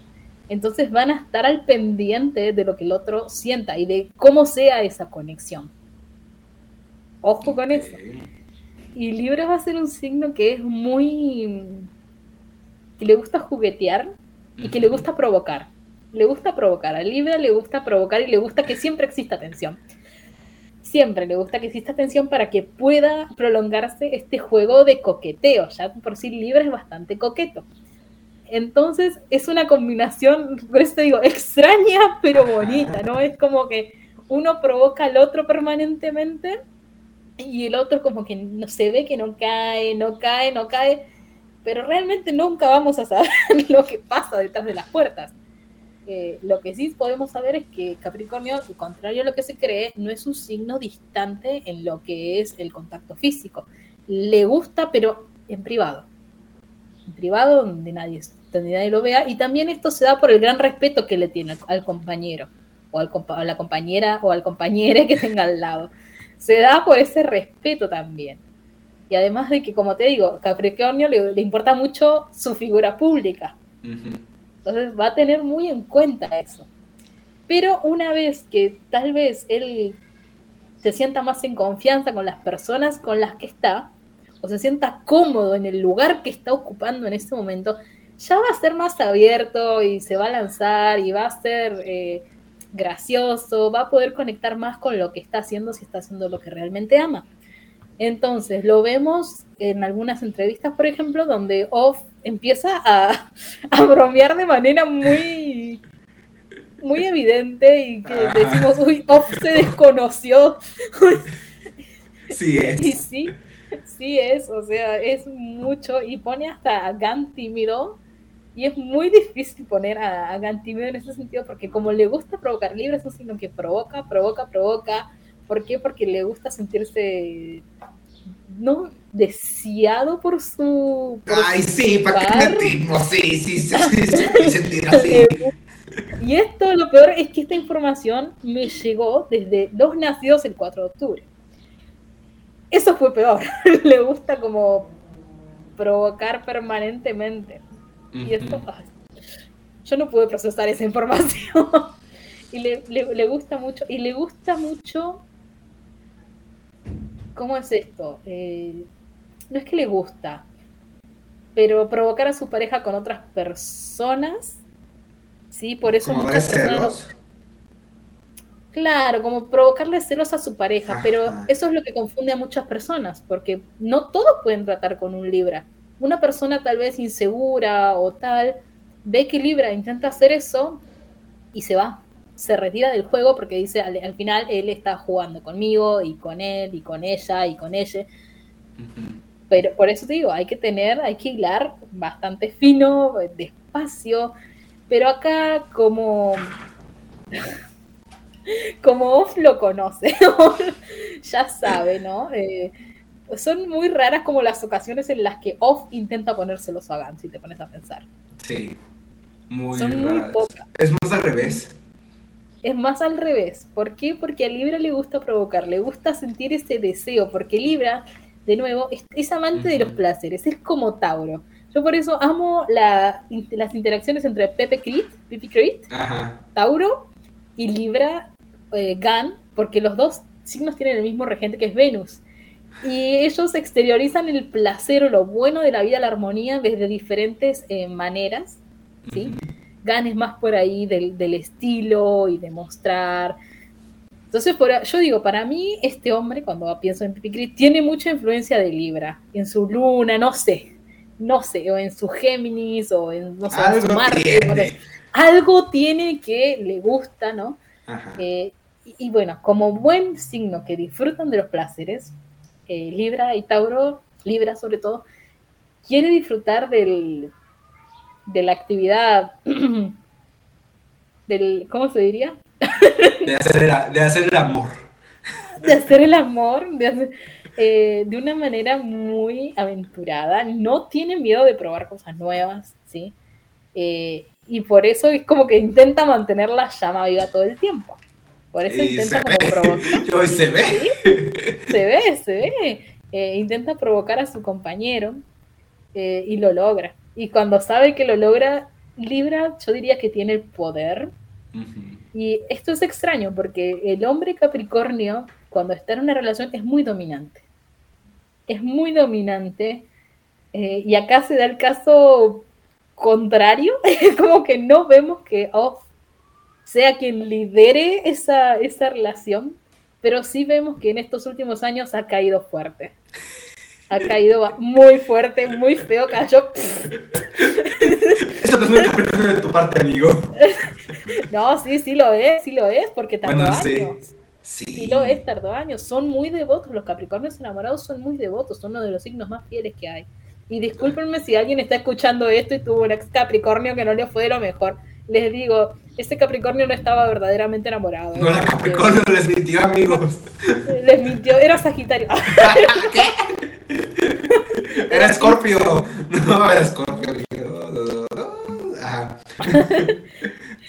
Entonces van a estar al pendiente de lo que el otro sienta y de cómo sea esa conexión. Ojo con eso. Y Libra va a ser un signo que es muy... que le gusta juguetear y que le gusta provocar. Le gusta provocar. A Libra le gusta provocar y le gusta que siempre exista tensión. Siempre le gusta que exista tensión para que pueda prolongarse este juego de coqueteo. Ya por sí Libra es bastante coqueto. Entonces es una combinación, por digo, extraña pero bonita, ¿no? Es como que uno provoca al otro permanentemente y el otro como que no se ve que no cae, no cae, no cae, pero realmente nunca vamos a saber lo que pasa detrás de las puertas. Lo que sí podemos saber es que Capricornio, contrario a lo que se cree, no es un signo distante en lo que es el contacto físico. Le gusta, pero en privado. En privado, donde nadie, donde nadie lo vea. Y también esto se da por el gran respeto que le tiene al, compañero, o al a la compañera, o al compañero que tenga al lado. Se da por ese respeto también. Y además de que, como te digo, Capricornio le, le importa mucho su figura pública. Ujú. Entonces va a tener muy en cuenta eso. Pero una vez que tal vez él se sienta más en confianza con las personas con las que está, o se sienta cómodo en el lugar que está ocupando en este momento, ya va a ser más abierto y se va a lanzar y va a ser eh, gracioso, va a poder conectar más con lo que está haciendo si está haciendo lo que realmente ama. Entonces, lo vemos en algunas entrevistas, por ejemplo, donde Off empieza a, a bromear de manera muy, muy evidente y que Ajá. decimos, uy, Off se desconoció. Sí es. Y sí, sí es, o sea, es mucho y pone hasta a Gan tímido. Y es muy difícil poner a, a Gan tímido en ese sentido porque como le gusta provocar libre, es un signo que provoca, provoca, provoca. ¿Por qué? Porque le gusta sentirse no deseado por su... por Ay, su sí, ¿para mentimos? Sí, sí, sí, sí, sí, así. Y esto, lo peor es que esta información me llegó desde los nacidos el 4 de octubre. Eso fue peor. Le gusta como provocar permanentemente. Y esto, ay, yo no pude procesar esa información. y le, le- le gusta mucho, y le gusta mucho, ¿cómo es esto? Eh, no es que le gusta, pero provocar a su pareja con otras personas, ¿sí? Por eso Como muchas personas. Claro, como provocarle celos a su pareja, Ajá. pero eso es lo que confunde a muchas personas, porque no todos pueden tratar con un Libra. Una persona tal vez insegura o tal, ve que Libra intenta hacer eso y se va, se retira del juego porque dice al, al final él está jugando conmigo y con él y con ella y con ella. Pero por eso te digo, hay que tener, hay que hilar bastante fino, despacio. Pero acá como como Off lo conoce, ya sabe, ¿no? Eh, son muy raras como las ocasiones en las que Off intenta ponérselos a Gan, si te pones a pensar. Sí. Muy Son muy pocas. Es más al revés. Es más al revés. ¿Por qué? Porque a Libra le gusta provocar, le gusta sentir ese deseo, porque Libra, de nuevo, es, es amante de los placeres, es como Tauro. Yo por eso amo la- las interacciones entre Pepe Crit, Pipi Crit, Ajá. Tauro y Libra, eh, Gan, porque los dos signos tienen el mismo regente que es Venus. Y ellos exteriorizan el placer o lo bueno de la vida, la armonía, desde diferentes eh, maneras, ¿sí? Ganes más por ahí del, del estilo y de mostrar. Entonces, por, yo digo, para mí, este hombre, cuando pienso en Pipicri, tiene mucha influencia de Libra, en su luna, no sé, no sé, o en su Géminis, o en, no sé, en su Marte, tiene. algo tiene que le gusta, ¿no? Eh, y, y bueno, como buen signo que disfrutan de los placeres, eh, Libra y Tauro, Libra sobre todo, quiere disfrutar del, de la actividad, del, ¿cómo se diría? De hacer, el, de hacer el amor. De hacer el amor, de, hacer- eh, de una manera muy aventurada, no tiene miedo de probar cosas nuevas, ¿sí? Eh, y por eso es como que intenta mantener la llama viva todo el tiempo. Por eso Y intenta como ve. provocar. Yo, se ve. se ve, se ve. Eh, intenta provocar a su compañero eh, y lo logra. Y cuando sabe que lo logra, Libra, yo diría que tiene el poder. Ujú. Y esto es extraño porque el hombre Capricornio, cuando está en una relación, es muy dominante. Es muy dominante. eh, y acá se da el caso contrario. Como que no vemos que Off sea quien lidere esa, esa relación, pero sí vemos que en estos últimos años ha caído fuerte. Ha caído muy fuerte, muy feo, cayó. Eso no es muy capricornio de tu parte, amigo. No, sí, sí lo es, sí lo es, porque tardó Bueno, sí. años. Sí. Sí lo es, tardó años. Son muy devotos, los Capricornios enamorados son muy devotos, son uno de los signos más fieles que hay. Y discúlpenme si alguien está escuchando esto y tuvo un ex Capricornio que no le fue de lo mejor. Les digo, ese Capricornio no estaba verdaderamente enamorado. No era Capricornio, les mintió, amigos. Les mintió, era Sagitario. Era Scorpio. No, era Scorpio. amigo. No, no. Ajá.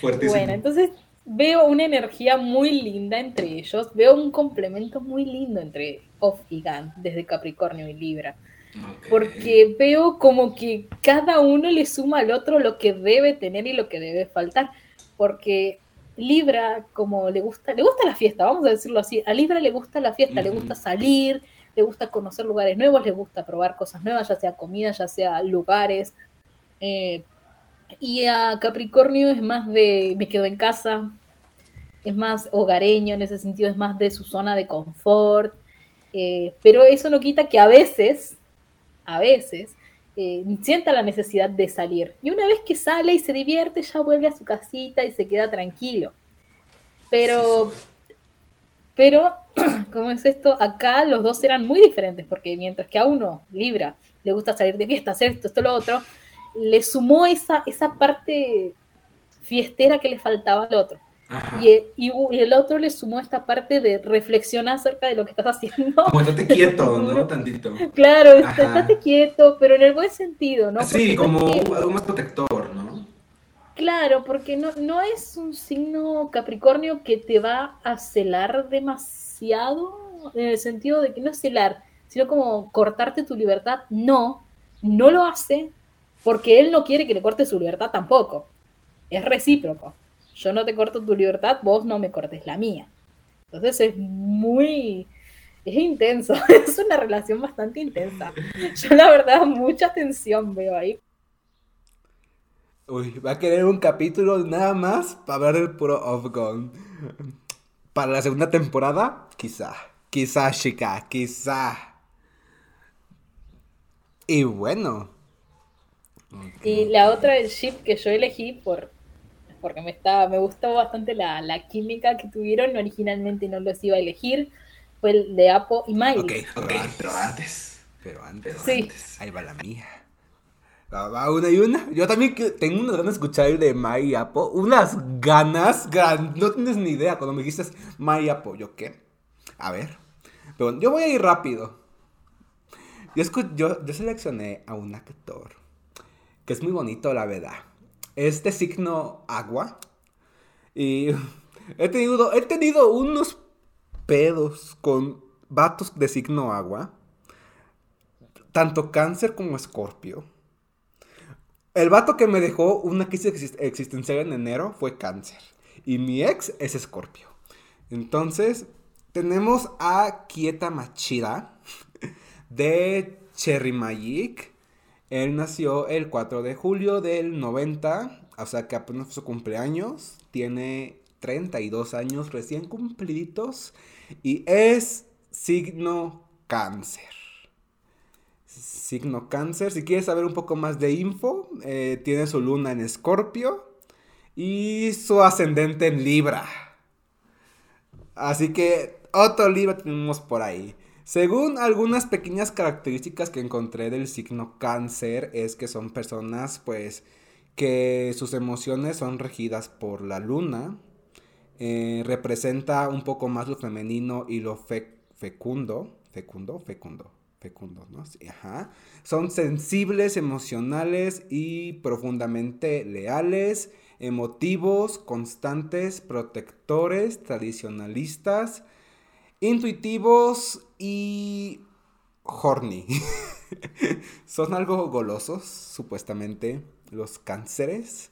Fuertísimo. Bueno, entonces veo una energía muy linda entre ellos, veo un complemento muy lindo entre Off y Gan, desde Capricornio y Libra. Ok. porque veo como que cada uno le suma al otro lo que debe tener y lo que debe faltar, porque Libra, como le gusta, le gusta la fiesta, vamos a decirlo así, a Libra le gusta la fiesta, le gusta salir, le gusta conocer lugares nuevos, le gusta probar cosas nuevas, ya sea comida, ya sea lugares, eh, y a Capricornio es más de me quedo en casa, es más hogareño en ese sentido, es más de su zona de confort, eh, pero eso no quita que a veces, a veces, eh, sienta la necesidad de salir. Y una vez que sale y se divierte, ya vuelve a su casita y se queda tranquilo. Pero, pero, ¿cómo es esto? Acá los dos eran muy diferentes, porque mientras que a uno, Libra, le gusta salir de fiesta, hacer esto, esto, lo otro, le sumó esa, esa parte fiestera que le faltaba al otro. Y, y u- y el otro le sumó esta parte de reflexionar acerca de lo que estás haciendo. Como estate quieto, ¿no? Tantito. Claro, est- Ajá. estate quieto, pero en el buen sentido, ¿no? Sí, Porque como algo más protector, ¿no? Claro, porque no, no es un signo Capricornio que te va a celar demasiado, en el sentido de que no es celar, sino como cortarte tu libertad. No, no lo hace porque él no quiere que le cortes su libertad tampoco. Es recíproco. Yo no te corto tu libertad, vos no me cortes la mía. Entonces es muy... Es intenso, es una relación bastante intensa. Yo la verdad mucha tensión veo ahí. Uy, va a querer un capítulo nada más para hablar del puro Off-Gun. Para la segunda temporada, quizá. Quizá, chica, quizá. Y bueno. Y la otra del ship que yo elegí por porque me estaba, me gustó bastante la, la química que tuvieron, originalmente no los iba a elegir, fue el de Apo y Miley. Ok, Ok, ok. pero antes. Pero antes. Sí. antes. Ahí va la mía. Va, va una y una. Yo también tengo unas ganas de escuchar el de My Apo. Unas ganas. gran- No tienes ni idea cuando me dijiste My Apo. ¿Yo qué? A ver. Pero yo voy a ir rápido. Yo, escu- yo, yo seleccioné a un actor que es muy bonito, la verdad. Es de signo agua. Y he tenido, he tenido unos pedos con vatos de signo agua. Tanto cáncer como escorpio. El vato que me dejó una crisis exist- existencial en enero fue cáncer. Y mi ex es escorpio. Entonces, tenemos a Kieta Machida. de Cherry Magic. Él nació el 4 de julio del 90, o sea que apenas fue su cumpleaños. Tiene 32 años recién cumpliditos y es signo cáncer. Signo cáncer. Si quieres saber un poco más de info, eh, tiene su luna en escorpio y su ascendente en libra. Así que otro libro tenemos por ahí. Según algunas pequeñas características que encontré del signo cáncer, es que son personas pues que sus emociones son regidas por la luna. Eh, representa un poco más lo femenino y lo fecundo. Fecundo, fecundo, fecundo, ¿no? ajá. Son sensibles, emocionales y profundamente leales emotivos, constantes, protectores, tradicionalistas, intuitivos y horny. Son algo golosos, supuestamente, los cánceres.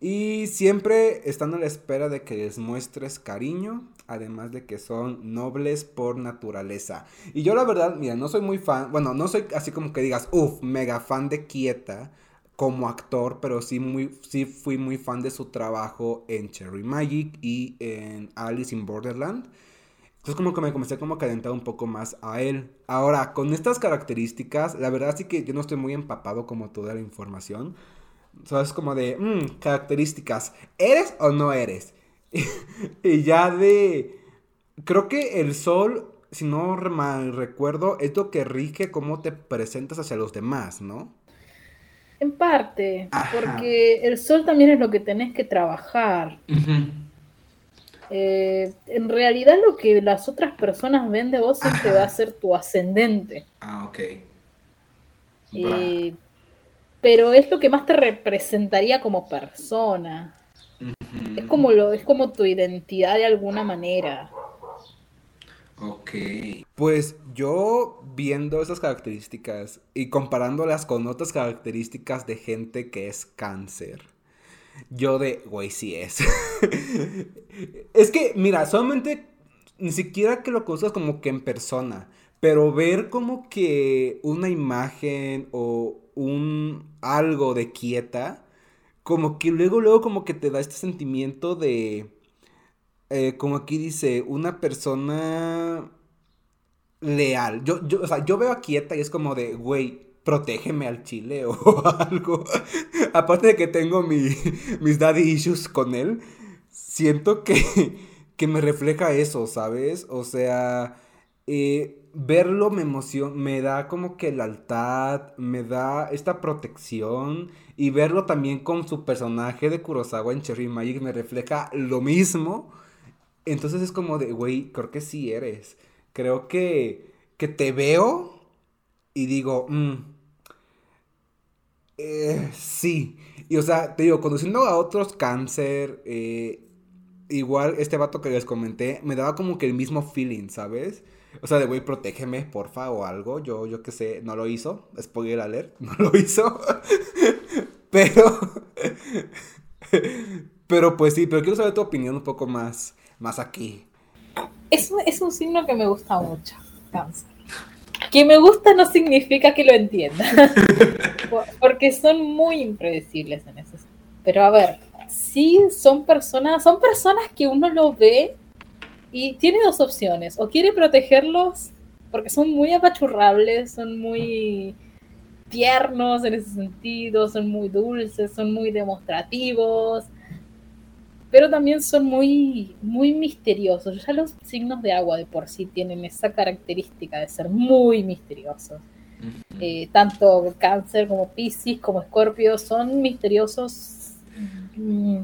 Y siempre están a la espera de que les muestres cariño, además de que son nobles por naturaleza. Y yo la verdad, mira, no soy muy fan, bueno, no soy así como que digas, uff, mega fan de Quieta, como actor, pero sí, muy, sí fui muy fan de su trabajo en Cherry Magic y en Alice in Borderland. Entonces como que me comencé como a calentar un poco más a él. Ahora, con estas características, la verdad sí que yo no estoy muy empapado como toda la información. O es como de, mmm, características, ¿eres o no eres? y ya de... Creo que el sol, si no mal recuerdo, es lo que rige cómo te presentas hacia los demás, ¿no? En parte, porque el sol también es lo que tenés que trabajar. Eh, en realidad lo que las otras personas ven de vos siempre va a ser tu ascendente. Ah, ok. Eh, pero es lo que más te representaría como persona. Es como lo, es como tu identidad de alguna manera. Ok. Pues yo viendo esas características y comparándolas con otras características de gente que es cáncer, yo de, güey, sí es. es que, mira, solamente ni siquiera que lo conozcas como que en persona, pero ver como que una imagen o un algo de quieta, como que luego, luego como que te da este sentimiento de eh, como aquí dice, una persona leal. Yo, yo, o sea, yo veo a Quieta y es como de, güey, protégeme al chile o algo. Aparte de que tengo mi, mis daddy issues con él, siento que, que me refleja eso, ¿sabes? O sea, eh, verlo me emociona, me da como que lealtad, me da esta protección y verlo también con su personaje de Kurosawa en Cherry Magic me refleja lo mismo. Entonces es como de, güey, creo que sí eres. Creo que, que te veo y digo, mm, eh, sí. Y o sea, te digo, conduciendo a otros cáncer, eh, igual este vato que les comenté, me daba como que el mismo feeling, ¿sabes? O sea, de güey, protégeme, porfa, o algo. Yo, yo qué sé, no lo hizo. Spoiler alert, no lo hizo. pero. pero pues sí, pero quiero saber tu opinión un poco más más aquí. Es, es un signo que me gusta mucho, cáncer. Que me gusta no significa que lo entienda, porque son muy impredecibles en eso. Pero a ver, sí son personas, son personas que uno lo ve y tiene dos opciones, o quiere protegerlos porque son muy apachurrables, son muy tiernos en ese sentido, son muy dulces, son muy demostrativos, pero también son muy, muy misteriosos. Ya los signos de agua de por sí tienen esa característica de ser muy misteriosos. Eh, tanto cáncer como piscis como escorpio son misteriosos mm,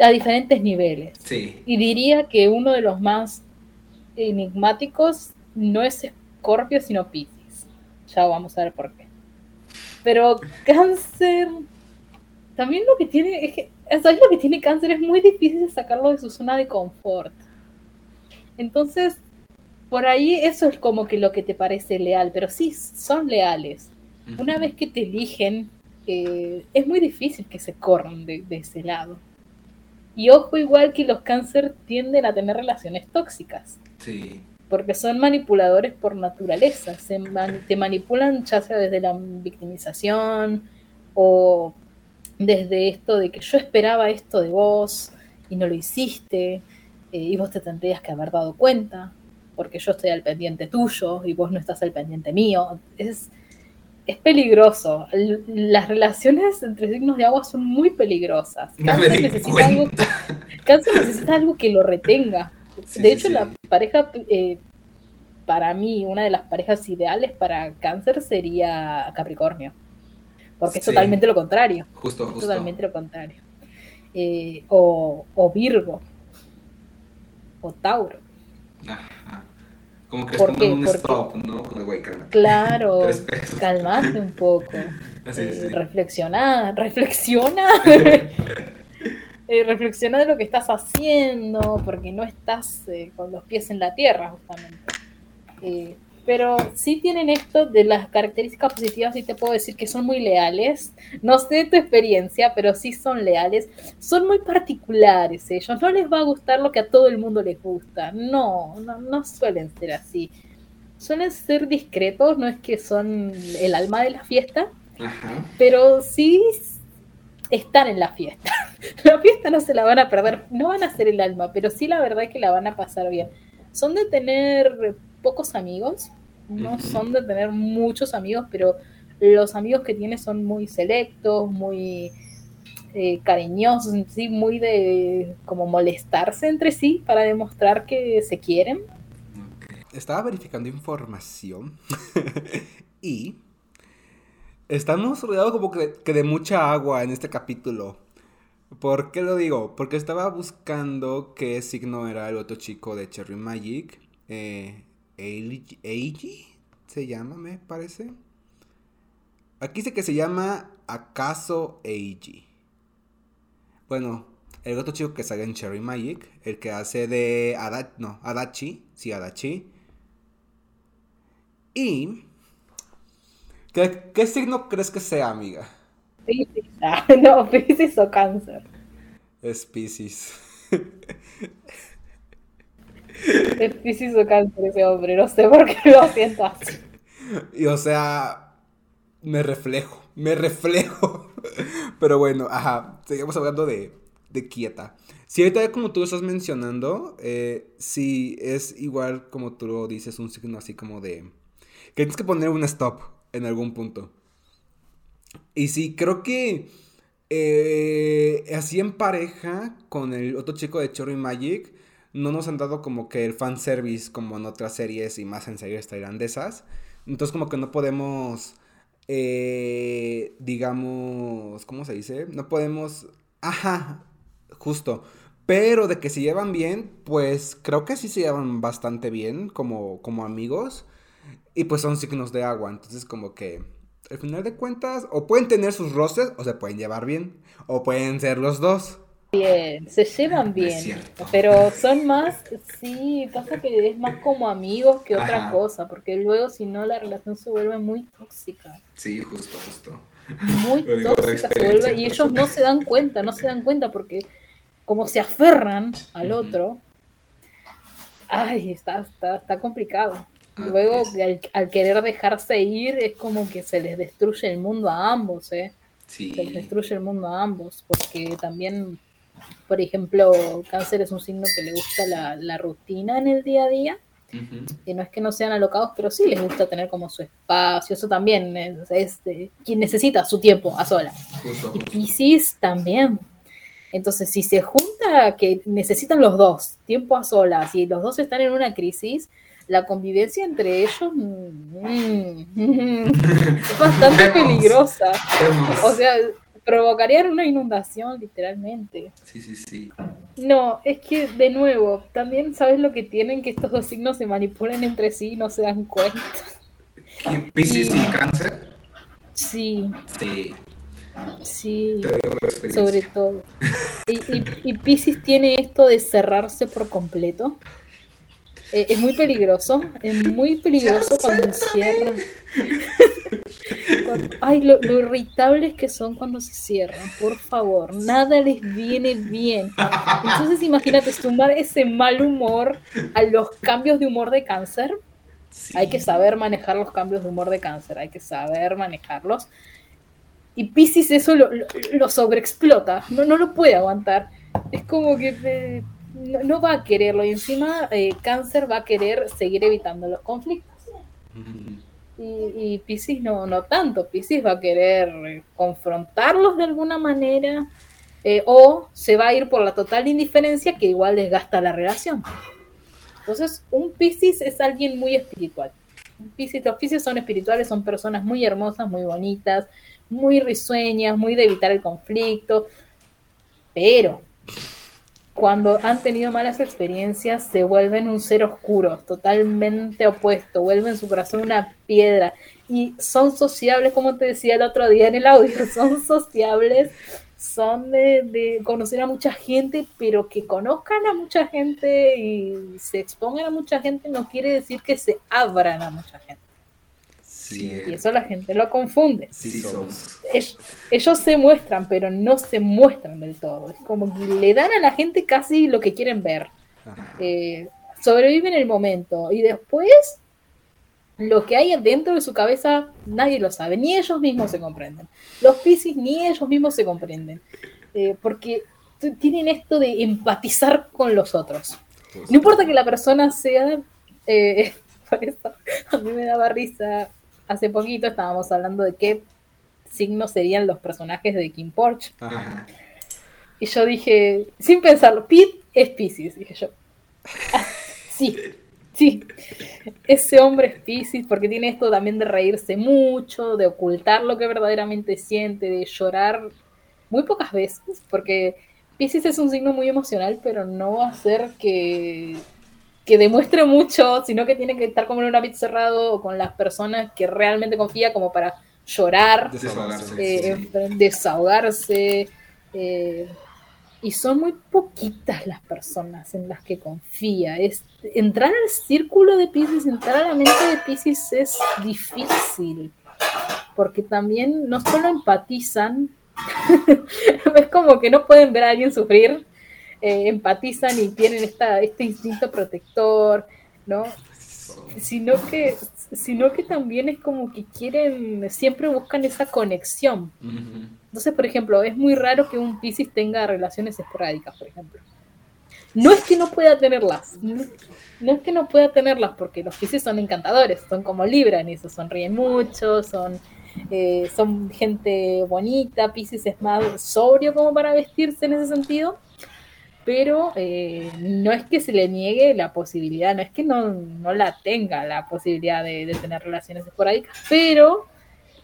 a diferentes niveles. Y diría que uno de los más enigmáticos no es escorpio, sino piscis. Ya vamos a ver por qué. Pero cáncer también lo que tiene es que ¿sabes lo que tiene cáncer? Es muy difícil sacarlo de su zona de confort. Entonces, por ahí eso es como que lo que te parece leal, pero sí, son leales. Una vez que te eligen, eh, es muy difícil que se corran de, ese lado. Y ojo, igual que los cáncer tienden a tener relaciones tóxicas. Sí. porque son manipuladores por naturaleza, se te manipulan ya sea desde la victimización o desde esto de que yo esperaba esto de vos y no lo hiciste, eh, y vos te tendrías que haber dado cuenta, porque yo estoy al pendiente tuyo y vos no estás al pendiente mío. Es, es peligroso. Las relaciones entre signos de agua son muy peligrosas. Cáncer, necesita algo, cáncer necesita algo que lo retenga. de hecho, la pareja, eh, para mí, una de las parejas ideales para cáncer sería Capricornio. Porque es totalmente lo contrario. Justo, justo. Totalmente lo contrario. Eh, o, o, Virgo. O Tauro. Ajá. Como que es como un stop, ¿no? Claro, calmate un poco. Eh, reflexiona, reflexiona. Eh, reflexiona de lo que estás haciendo, porque no estás eh, con los pies en la tierra, justamente. Pero sí tienen esto de las características positivas, y te puedo decir que son muy leales. No sé tu experiencia, pero sí son leales. Son muy particulares ellos. No les va a gustar lo que a todo el mundo les gusta. No, no, no suelen ser así. Suelen ser discretos, no es que son el alma de la fiesta, pero sí están en la fiesta. la fiesta no se la van a perder, no van a ser el alma, pero sí la verdad es que la van a pasar bien. Son de tener pocos amigos, no son de tener muchos amigos, pero los amigos que tiene son muy selectos, muy eh, cariñosos, ¿sí? muy de como molestarse entre sí para demostrar que se quieren. Estaba verificando información y Estamos rodeados como que, de mucha agua en este capítulo. ¿Por qué lo digo? Porque estaba buscando qué signo era el otro chico de Cherry Magic. Eh, Eiji se llama, me parece. Aquí dice que se llama Acaso Eiji. Bueno, el otro chico que sale en Cherry Magic, el que hace de no, Adachi, sí, Adachi. Y ¿Qué, signo crees que sea, amiga? Piscis. Ah, no, Piscis o cáncer. Es Piscis. es Piscis cáncer ese hombre, no sé por qué lo siento. Y o sea, me reflejo, me reflejo. Pero bueno, ajá, seguimos hablando de, de quieta. Si ahorita como tú estás mencionando, eh, sí es igual como tú lo dices, un signo así como de... Que tienes que poner un stop en algún punto. Y sí, creo que eh, así en pareja con el otro chico de Cherry Magic, no nos han dado como que el fanservice como en otras series y más en series tailandesas. Entonces como que no podemos, eh, digamos, ¿cómo se dice? No podemos, ajá, justo. Pero de que se llevan bien, pues creo que sí se llevan bastante bien como, como amigos. Y pues son signos de agua, entonces como que al final de cuentas o pueden tener sus roces o se pueden llevar bien o pueden ser los dos. Bien, se llevan bien, pero son más, sí, pasa que es más como amigos que otra cosa, porque luego si no la relación se vuelve muy tóxica. Sí, justo, justo. Muy tóxica se vuelve y ellos no se dan cuenta, no se dan cuenta porque como se aferran al otro, ay, está, está, está complicado. Luego, al, querer dejarse ir, es como que se les destruye el mundo a ambos, ¿eh? Se les destruye el mundo a ambos, porque también, por ejemplo, cáncer es un signo que le gusta la, rutina en el día a día. Y no es que no sean alocados, pero sí les gusta tener como su espacio. Eso también es, quien necesita su tiempo a solas. Y Pisces también. Entonces, si se junta que necesitan los dos tiempo a solas y los dos están en una crisis, la convivencia entre ellos mm, es bastante peligrosa. O sea, provocaría una inundación, literalmente. Sí, sí, sí. No, es que, de nuevo, también sabes lo que tienen, que estos dos signos se manipulan entre sí y no se dan cuenta. ¿Y Pisces y, Cáncer? Sí. Sí. Sí, sobre todo. Y, y, y Pisces tiene esto de cerrarse por completo. Eh, es muy peligroso, es muy peligroso cuando encierran, Ay, lo, lo irritables que son cuando se cierran, por favor, nada les viene bien. Entonces imagínate sumar ese mal humor a los cambios de humor de cáncer. Sí. Hay que saber manejar los cambios de humor de cáncer, hay que saber manejarlos. Y Pisces eso lo, lo, lo sobreexplota, no, no lo puede aguantar. Es como que eh, no, no va a quererlo y encima eh, cáncer va a querer seguir evitando los conflictos. Y, y Pisces no, no tanto, Pisces va a querer eh, confrontarlos de alguna manera eh, o se va a ir por la total indiferencia que igual desgasta la relación. Entonces, un Pisces es alguien muy espiritual. Un los Pisces son espirituales, son personas muy hermosas, muy bonitas, muy risueñas, muy de evitar el conflicto, pero cuando han tenido malas experiencias se vuelven un ser oscuro, totalmente opuesto, vuelven su corazón una piedra y son sociables, como te decía el otro día en el audio, son sociables, son de, conocer a mucha gente, pero que conozcan a mucha gente y se expongan a mucha gente no quiere decir que se abran a mucha gente. Sí, Y eso la gente lo confunde. sí somos. Ellos, ellos se muestran, pero no se muestran del todo. Es como que le dan a la gente casi lo que quieren ver. Eh, sobreviven el momento y después lo que hay dentro de su cabeza nadie lo sabe, ni ellos mismos se comprenden. Los Piscis ni ellos mismos se comprenden, Eh, porque tienen esto de empatizar con los otros. No importa que la persona sea, eh, por eso a mí me daba risa. Hace poquito estábamos hablando de qué signos serían los personajes de Kim Porch. Ajá. Y yo dije, sin pensarlo, Pete es Pisces, dije yo. "Ah, sí, sí. Ese hombre es Pisces porque tiene esto también de reírse mucho, de ocultar lo que verdaderamente siente, de llorar muy pocas veces, porque Pisces es un signo muy emocional, pero no va a ser que, que demuestre mucho, sino que tiene que estar como en un ámbito cerrado o con las personas que realmente confía como para llorar Desahogarse. eh, sí. en- desahogarse. eh, y son muy poquitas las personas en las que confía. Es, entrar al círculo de Pisces, entrar a la mente de Pisces es difícil. Porque también no solo empatizan, es como que no pueden ver a alguien sufrir, eh, empatizan y tienen esta, este instinto protector, ¿no? sino que sino que también es como que quieren siempre buscan esa conexión. Entonces por ejemplo es muy raro que un Piscis tenga relaciones esporádicas por ejemplo. No es que no pueda tenerlas no, es que no pueda tenerlas porque los Piscis son encantadores son como Libra en eso sonríen mucho son eh, son gente bonita Piscis es más sobrio como para vestirse en ese sentido pero eh, no es que se le niegue la posibilidad, no es que no, no la tenga la posibilidad de, de tener relaciones esporádicas, pero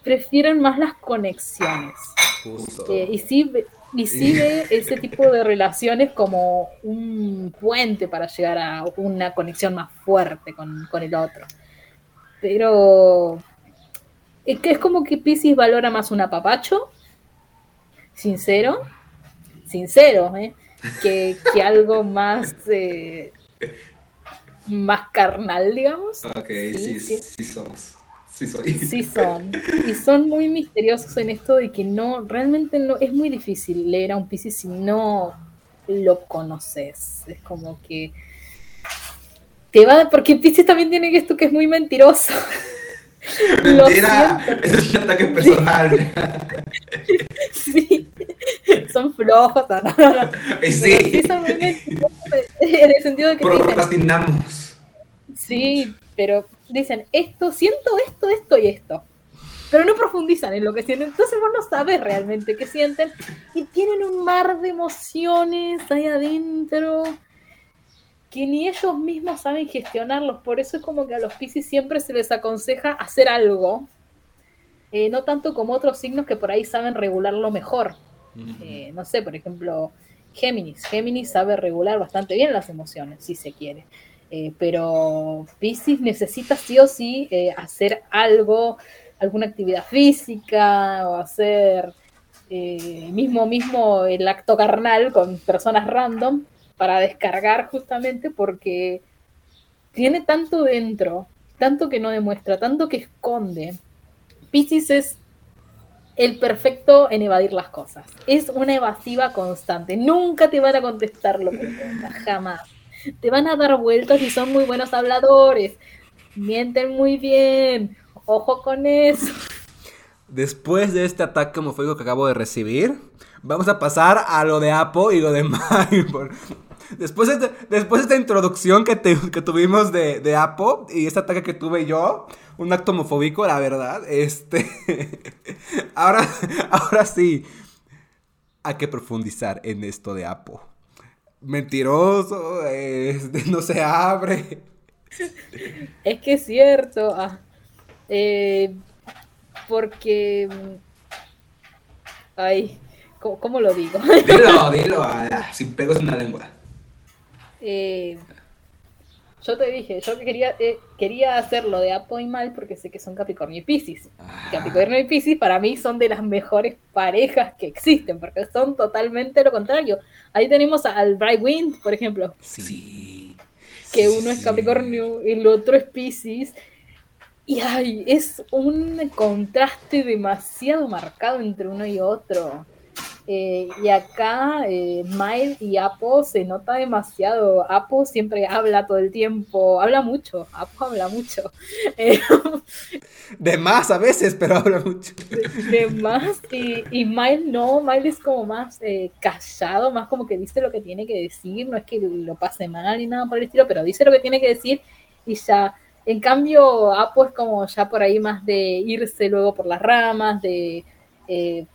prefieren más las conexiones. Justo. Eh, y sí, ve- y sí ve ese tipo de relaciones como un puente para llegar a una conexión más fuerte con, con el otro. Pero es que es como que Pisces valora más un apapacho, sincero, sincero, ¿eh? Que, que algo más, eh, más carnal, digamos. Ok, Sí, sí, sí. sí, somos. Sí soy. Sí son. Y son muy misteriosos en esto de que no, realmente no, es muy difícil leer a un Piscis si no lo conoces. Es como que te va, porque Piscis también tiene esto que es muy mentiroso. Lo Mentira, siento. eso es un ataque personal. Sí. Son flojos, no, sí sí, son muy mentirosos en el sentido de que te dicen, procrastinamos. Sí, pero dicen esto, siento esto, esto y esto. Pero no profundizan en lo que sienten. Entonces vos no sabes realmente qué sienten. Y tienen un mar de emociones ahí adentro que ni ellos mismos saben gestionarlos. Por eso es como que a los Pisces siempre se les aconseja hacer algo. eh, no tanto como otros signos que por ahí saben regularlo mejor. Eh, no sé, por ejemplo, Géminis. Géminis sabe regular bastante bien las emociones, si se quiere. Eh, pero Pisces necesita sí o sí eh, hacer algo, alguna actividad física o hacer mismo, mismo el acto carnal con personas random para descargar justamente porque tiene tanto dentro, tanto que no demuestra, tanto que esconde. Pisces es el perfecto en evadir las cosas. Es una evasiva constante. Nunca te van a contestar lo que jamás. Te van a dar vueltas y son muy buenos habladores. Mienten muy bien. Ojo con eso. Después de este ataque homofóbico que acabo de recibir, vamos a pasar a lo de Apo y lo de Mike. Después de, después de esta introducción que, que tuvimos de, de, Apo y este ataque que tuve yo, un acto homofóbico, la verdad, este... ahora, ahora sí, hay que profundizar en esto de Apo. Mentiroso, este, no se abre. Es que es cierto. Ah, eh, porque... Ay, ¿cómo, ¿cómo, lo digo? Dilo, dilo, sin pegos en la lengua. Eh, yo te dije, yo quería, eh, quería hacerlo de Apo y Mal porque sé que son Capricornio y Pisces. Ah. Capricornio y Pisces para mí son de las mejores parejas que existen, porque son totalmente lo contrario. Ahí tenemos al Bright Wind, por ejemplo. Sí. Que uno es Capricornio y el otro es Pisces. Y ay, es un contraste demasiado marcado entre uno y otro. Eh, y acá eh, Miles y Apo se nota demasiado. Apo siempre habla todo el tiempo, habla mucho. Apo habla mucho. Eh, de más a veces, pero habla mucho. De, más. Y, y Miles no, Miles es como más eh, callado, más como que dice lo que tiene que decir. No es que lo pase mal ni nada por el estilo, pero dice lo que tiene que decir y ya. En cambio, Apo es como ya por ahí más de irse luego por las ramas, de eh,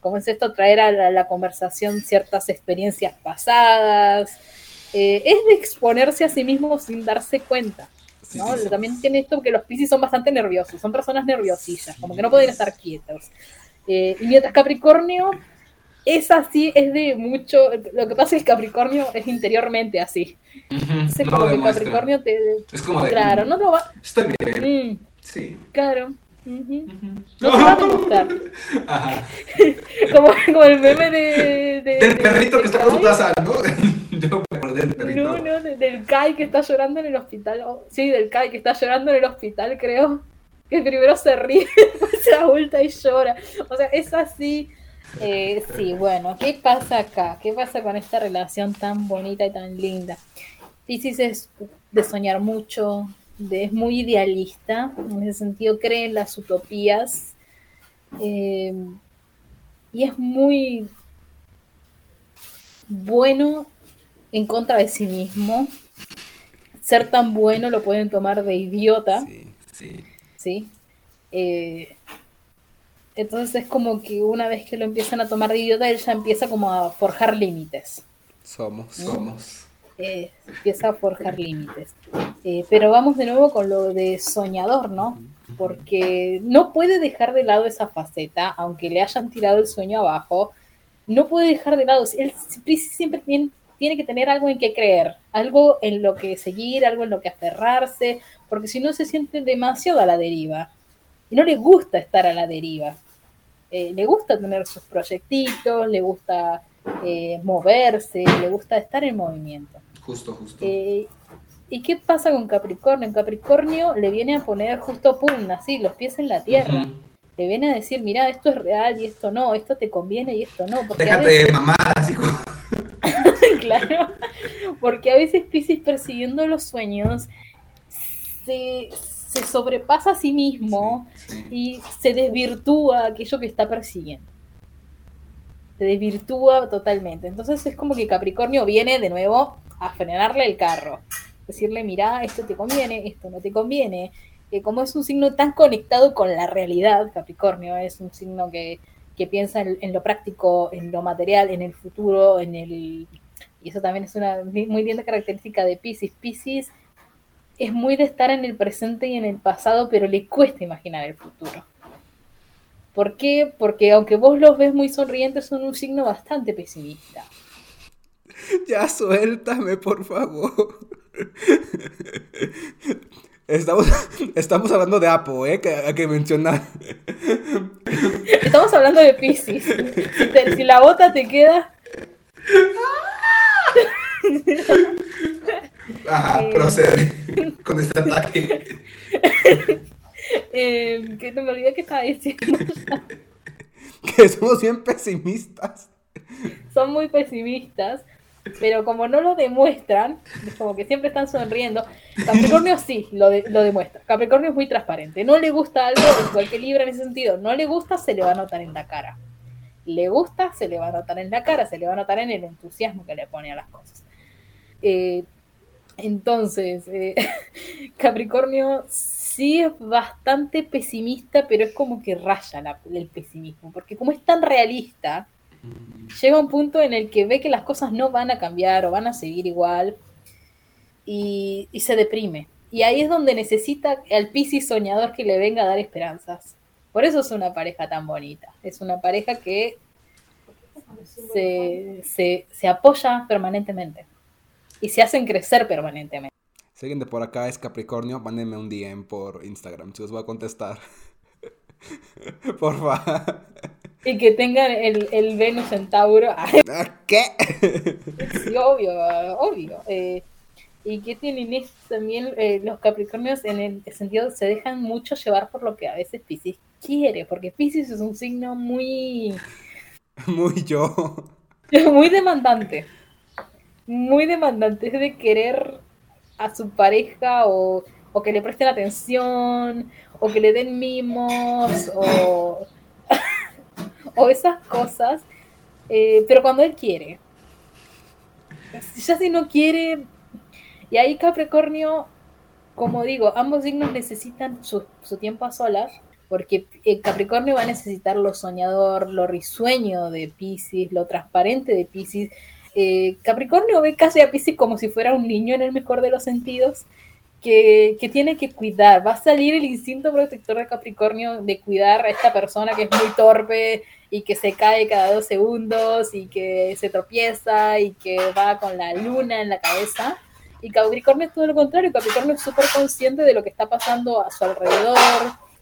¿Cómo es esto? Traer a la, conversación ciertas experiencias pasadas. Eh, es de exponerse a sí mismo sin darse cuenta. ¿no? También tiene esto que los piscis son bastante nerviosos, son personas nerviosillas, como que no pueden estar quietos. Eh, y mientras Capricornio es así, es de mucho. Lo que pasa es que Capricornio es interiormente así. es como que Capricornio te. Es como de. Claro, no lo va. Estoy bien. Mm, sí. Claro. No te va a gustar. Ajá. como, como, el meme de, de del perrito que está con su taza, ¿no? Yo me acordé del perrito. No, no, del Kai que está llorando en el hospital. Oh, sí, del Kai que está llorando en el hospital, creo. Que primero se ríe, después se vuelta y llora. O sea, es así. Eh, sí, bueno, ¿qué pasa acá? ¿Qué pasa con esta relación tan bonita y tan linda? Pisces es de soñar mucho, es muy idealista, en ese sentido cree en las utopías eh, y es muy bueno en contra de sí mismo. Ser tan bueno lo pueden tomar de idiota. Sí, sí. Eh, entonces es como que una vez que lo empiezan a tomar de idiota, él ya empieza como a forjar límites. Somos, somos. Eh, empieza a forjar límites. Eh, pero vamos de nuevo con lo de soñador, ¿no? Porque no puede dejar de lado esa faceta, aunque le hayan tirado el sueño abajo, no puede dejar de lado. Él siempre tiene, que tener algo en que creer, algo en lo que seguir, algo en lo que aferrarse, porque si no se siente demasiado a la deriva. Y no le gusta estar a la deriva. Eh, le gusta tener sus proyectitos, le gusta moverse, le gusta estar en movimiento. Justo, justo. Eh, ¿Y qué pasa con Capricornio? En Capricornio le viene a poner justo pum, así, los pies en la tierra. Le viene a decir, mira, esto es real y esto no, esto te conviene y esto no. Porque Déjate de mamadas, hijo. claro, porque a veces Pisces persiguiendo los sueños se, sobrepasa a sí mismo y se desvirtúa aquello que está persiguiendo. Se desvirtúa totalmente. Entonces es como que Capricornio viene de nuevo a frenarle el carro. Decirle, mira, esto te conviene, esto no te conviene. que como es un signo tan conectado con la realidad, Capricornio es un signo que, piensa en, lo práctico, en lo material, en el futuro, en el... Y eso también es una muy linda característica de Pisces. Pisces es muy de estar en el presente y en el pasado, pero le cuesta imaginar el futuro. ¿Por qué? Porque aunque vos los ves muy sonrientes, son un signo bastante pesimista. Ya suéltame, por favor. Estamos, estamos hablando de Apo, ¿eh? Que hay que mencionar. Estamos hablando de Pisces. Si, la bota te queda. Ajá, eh, procede con este ataque. Eh, que no me olvidé que estaba diciendo. que somos bien pesimistas. Son muy pesimistas, pero como no lo demuestran, es como que siempre están sonriendo. Capricornio sí lo, lo demuestra. Capricornio es muy transparente. No le gusta algo, igual que Libra en ese sentido. No le gusta, se le va a notar en la cara. Le gusta, se le va a notar en la cara, se le va a notar en el entusiasmo que le pone a las cosas. Eh, entonces, eh, Capricornio sí es bastante pesimista, pero es como que raya la- el pesimismo, porque como es tan realista, llega un punto en el que ve que las cosas no van a cambiar o van a seguir igual y, se deprime. Y ahí es donde necesita al Piscis soñador que le venga a dar esperanzas. Por eso es una pareja tan bonita. Es una pareja que se, se, apoya permanentemente y se hacen crecer permanentemente. Si por acá es Capricornio, mándenme un DM por Instagram, si os voy a contestar. Porfa. Y que tengan el, el Venus en Tauro. Ay, ¿Qué? sí, obvio, obvio. Eh, y que tienen esto también eh, los Capricornios en el sentido se dejan mucho llevar por lo que a veces Pisces quiere, porque Pisces es un signo muy, Muy yo. muy demandante. Muy demandante, es de querer a su pareja o, o que le presten atención o que le den mimos o, o esas cosas, eh, pero cuando él quiere. Ya si no quiere, y ahí Capricornio, como digo, ambos signos necesitan su, su tiempo a solas, porque eh, Capricornio va a necesitar lo soñador, lo risueño de Pisces, lo transparente de Pisces. Eh, Capricornio ve casi a Pisces como si fuera un niño en el mejor de los sentidos, que, que tiene que cuidar. Va a salir el instinto protector de Capricornio de cuidar a esta persona que es muy torpe y que se cae cada dos segundos y que se tropieza y que va con la luna en la cabeza. Y Capricornio es todo lo contrario, Capricornio es súper consciente de lo que está pasando a su alrededor.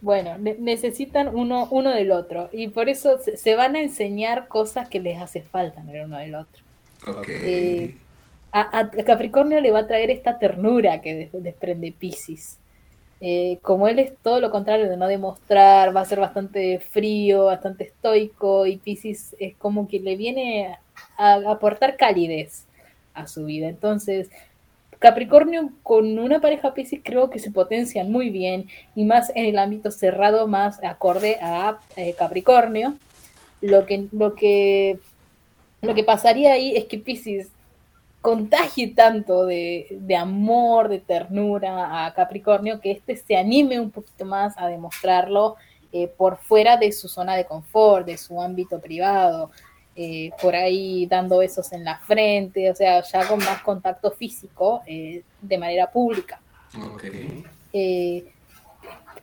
Bueno, ne- necesitan uno, uno del otro y por eso se, se van a enseñar cosas que les hace falta en el uno del otro. Eh, a, a Capricornio le va a traer esta ternura que des- desprende Pisces. Eh, como él es todo lo contrario de no demostrar, va a ser bastante frío, bastante estoico, y Pisces es como que le viene a, aportar calidez a su vida. Entonces, Capricornio con una pareja Pisces creo que se potencian muy bien, y más en el ámbito cerrado, más acorde a eh, Capricornio. Lo que, lo que lo que pasaría ahí es que Pisces contagie tanto de, de amor, de ternura a Capricornio, que éste se anime un poquito más a demostrarlo eh, por fuera de su zona de confort, de su ámbito privado, eh, por ahí dando besos en la frente, o sea, ya con más contacto físico eh, de manera pública.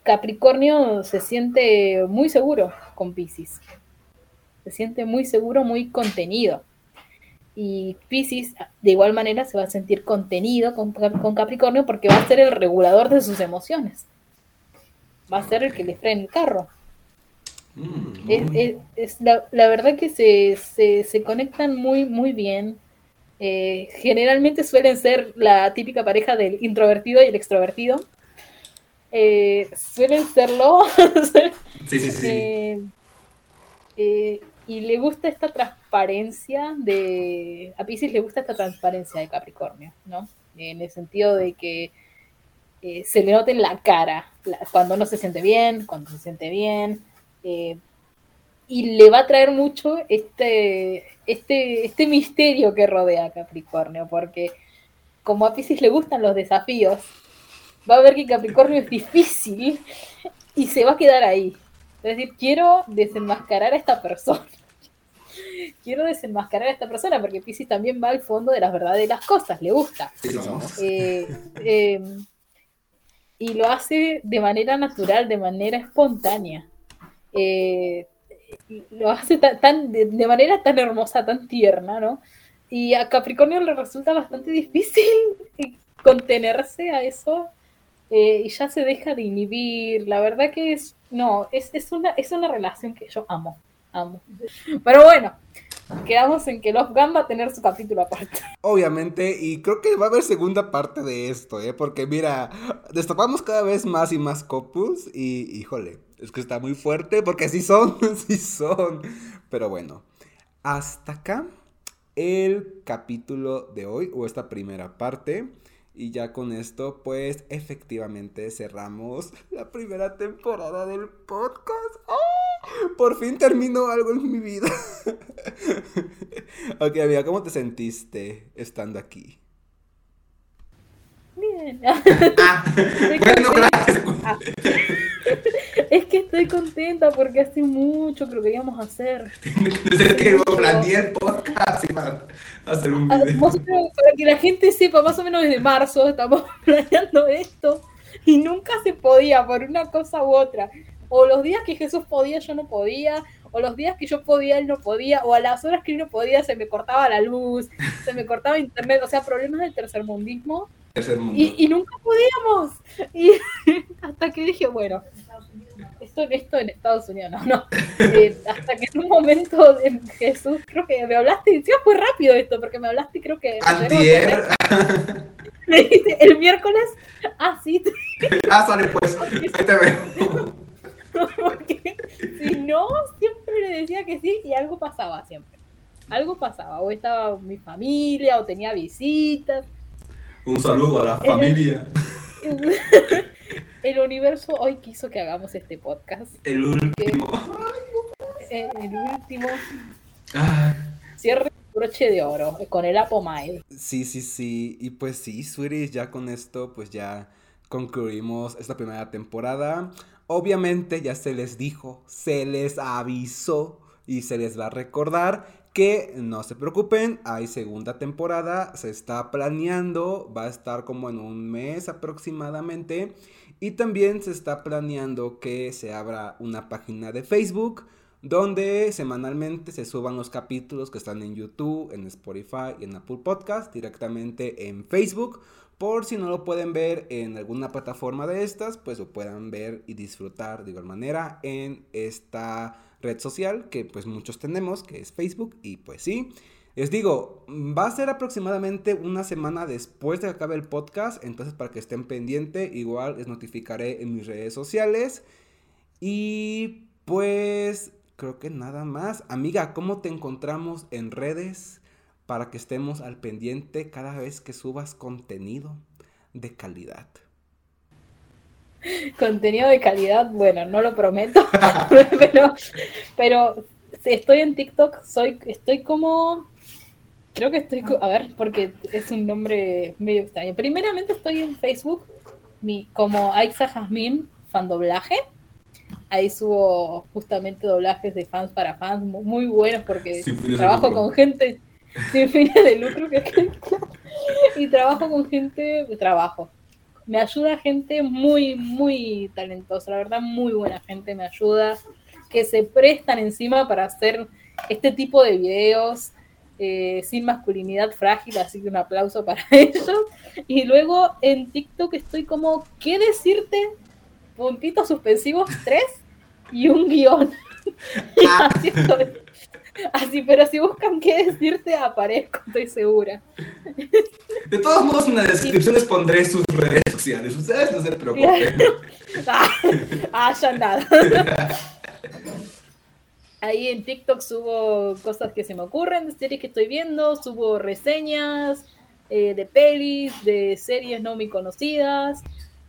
Capricornio se siente muy seguro con Pisces. Se siente muy seguro, muy contenido. Y Pisces, de igual manera, se va a sentir contenido con, con Capricornio porque va a ser el regulador de sus emociones. Va a ser el que le frene el carro. Mm, Es, es- es la, la verdad que se, se, se conectan muy, muy bien. Eh, generalmente suelen ser la típica pareja del introvertido y el extrovertido. Eh, suelen serlo. Sí, sí, sí. Eh, eh, y le gusta esta transparencia de. A Pisces le gusta esta transparencia de Capricornio, ¿no? En el sentido de que eh, se le note en la cara la- cuando no se siente bien, cuando se siente bien. eh, y le va a traer mucho este, este, este misterio que rodea a Capricornio, porque como a Pisces le gustan los desafíos, va a ver que Capricornio es difícil y se va a quedar ahí. Es decir, quiero desenmascarar a esta persona. Quiero desenmascarar a esta persona porque Pisces también va al fondo de las verdaderas cosas, le gusta. Sí. Eh, eh, y lo hace de manera natural, de manera espontánea. Eh, lo hace tan, de, de manera tan hermosa, tan tierna, ¿no? Y a Capricornio le resulta bastante difícil contenerse a eso eh, y ya se deja de inhibir. La verdad que es, no, es, es, una, es una relación que yo amo, amo. Pero bueno, quedamos en que Love Gun va a tener su capítulo aparte. Obviamente, y creo que va a haber segunda parte de esto, ¿eh? Porque mira, destapamos cada vez más y más copus y, híjole, Es que está muy fuerte porque sí son, sí son. Pero bueno, hasta acá el capítulo de hoy o esta primera parte. Y ya con esto, pues efectivamente cerramos la primera temporada del podcast. ¡Oh! Por fin terminó algo en mi vida. ok, amiga, ¿cómo te sentiste estando aquí? Bien. Ah, bueno, gracias. Es que estoy contenta porque hace mucho que lo queríamos hacer. Desde que planeé el podcast hacer un Ah, video. para que la gente sepa, más o menos desde marzo estamos planeando esto y nunca se podía por una cosa u otra. O los días que Jesús podía, yo no podía, o los días que yo podía, él no podía, o a las horas que él no podía, se me cortaba la luz, se me cortaba internet, o sea, problemas del tercermundismo. Tercer mundo. Y, y nunca podíamos. Y hasta que dije, bueno, esto, esto en Estados Unidos, no, no. Eh, hasta que en un momento Jesús, creo que me hablaste, y fue rápido esto, porque me hablaste, creo que. Antier. Me dijiste, el miércoles, ah, sí, Ah, sale pues. Ahí te veo. porque si no, siempre le decía que sí y algo pasaba siempre. Algo pasaba, o estaba mi familia, o tenía visitas. Un saludo a la familia. El universo hoy quiso que hagamos este podcast. El último. Eh, El último Ah, cierre broche de oro con el Apomail. Sí, sí, sí. Y pues sí, sweeties, ya con esto, pues ya concluimos esta primera temporada. Obviamente ya se les dijo, se les avisó y se les va a recordar que no se preocupen, hay segunda temporada, se está planeando, va a estar como en un mes aproximadamente. Y también se está planeando que se abra una página de Facebook donde semanalmente se suban los capítulos que están en YouTube, en Spotify y en Apple Podcast directamente en Facebook. Por si no lo pueden ver en alguna plataforma de estas, pues lo puedan ver y disfrutar de igual manera en esta red social que pues muchos tenemos, que es Facebook. Y pues sí, les digo, va a ser aproximadamente una semana después de que acabe el podcast, entonces para que estén pendientes, igual les notificaré en mis redes sociales. Y pues creo que nada más. Amiga, ¿cómo te encontramos en redes para que estemos al pendiente cada vez que subas contenido de calidad? Contenido de calidad, bueno, no lo prometo, pero, pero si estoy en TikTok, soy, estoy como, creo que estoy, a ver, porque es un nombre medio extraño. Primeramente estoy en Facebook, mi, como Aixa Jazmín, fan doblaje. Ahí subo justamente doblajes de fans para fans, mu- muy buenos porque trabajo con gente sin fines de lucro que y trabajo con gente, trabajo, me ayuda gente muy, muy talentosa, la verdad, muy buena gente me ayuda, que se prestan encima para hacer este tipo de videos eh, sin masculinidad frágil, así que un aplauso para ellos. Y luego en TikTok estoy como, ¿qué decirte? Puntitos suspensivos, tres y un guion. Y así estoy. Así, pero si buscan qué decirte, aparezco, estoy segura. De todos modos, en la descripción les pondré sus redes sociales. Ustedes no se preocupen. Ah, ah, ya nada. Ahí en TikTok subo cosas que se me ocurren, de series que estoy viendo, subo reseñas eh, de pelis, de series no muy conocidas,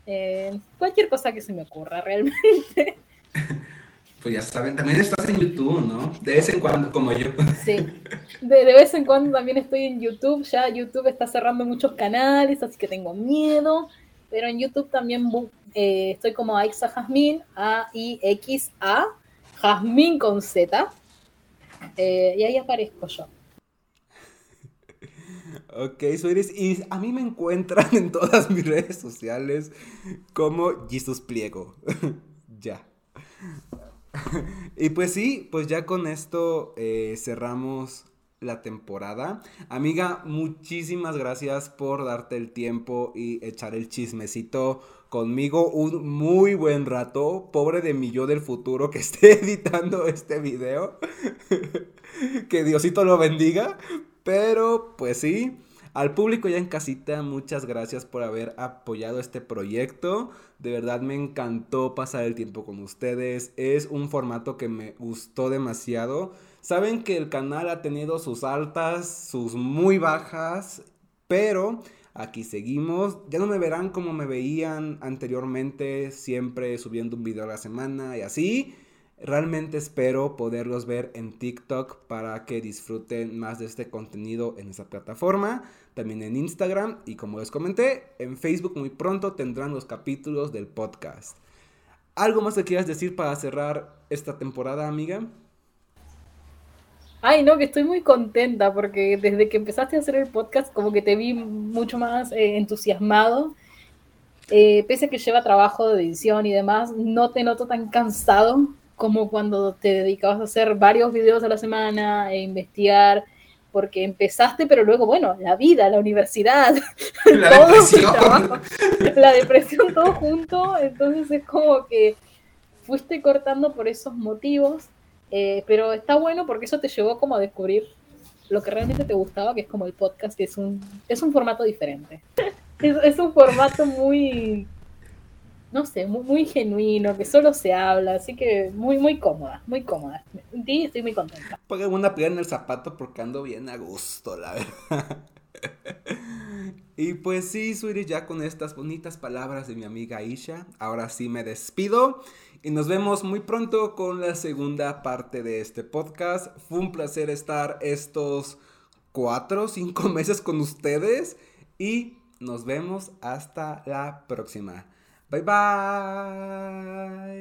eh, cualquier cosa que se me ocurra realmente. Pues ya saben, también estás en YouTube, ¿no? De vez en cuando, como yo. Sí. De, de vez en cuando también estoy en YouTube, ya YouTube está cerrando muchos canales, así que tengo miedo, pero en YouTube también eh, estoy como Aixa Jazmín, A-I-X-A, Jazmín con Z, eh, y ahí aparezco yo. Ok, sweeties, y a mí me encuentran en todas mis redes sociales como Jesus Pliego. ya. y pues sí, pues ya con esto eh, cerramos la temporada. Amiga, muchísimas gracias por darte el tiempo y echar el chismecito conmigo un muy buen rato. Pobre de mi yo del futuro que esté editando este video. que Diosito lo bendiga. Pero pues sí. Al público ya en casita, muchas gracias por haber apoyado este proyecto. De verdad me encantó pasar el tiempo con ustedes. Es un formato que me gustó demasiado. Saben que el canal ha tenido sus altas, sus muy bajas, pero aquí seguimos. Ya no me verán como me veían anteriormente, siempre subiendo un video a la semana y así. Realmente espero poderlos ver en TikTok para que disfruten más de este contenido en esa plataforma, también en Instagram y como les comenté, en Facebook muy pronto tendrán los capítulos del podcast. ¿Algo más que quieras decir para cerrar esta temporada, amiga? Ay, no, que estoy muy contenta porque desde que empezaste a hacer el podcast como que te vi mucho más eh, entusiasmado. Eh, pese a que lleva trabajo de edición y demás, no te noto tan cansado como cuando te dedicabas a hacer varios videos a la semana e investigar, porque empezaste, pero luego, bueno, la vida, la universidad, la, todo depresión. la depresión, todo junto, entonces es como que fuiste cortando por esos motivos, eh, pero está bueno porque eso te llevó como a descubrir lo que realmente te gustaba, que es como el podcast, que es un, es un formato diferente. Es, es un formato muy no sé, muy, muy, genuino, que solo se habla, así que muy, muy cómoda, muy cómoda. Sí, estoy muy contenta. Pongan una piedra en el zapato porque ando bien a gusto, la verdad. y pues sí, Sweetie, ya con estas bonitas palabras de mi amiga Isha, ahora sí me despido y nos vemos muy pronto con la segunda parte de este podcast. Fue un placer estar estos cuatro, cinco meses con ustedes y nos vemos hasta la próxima. 拜拜。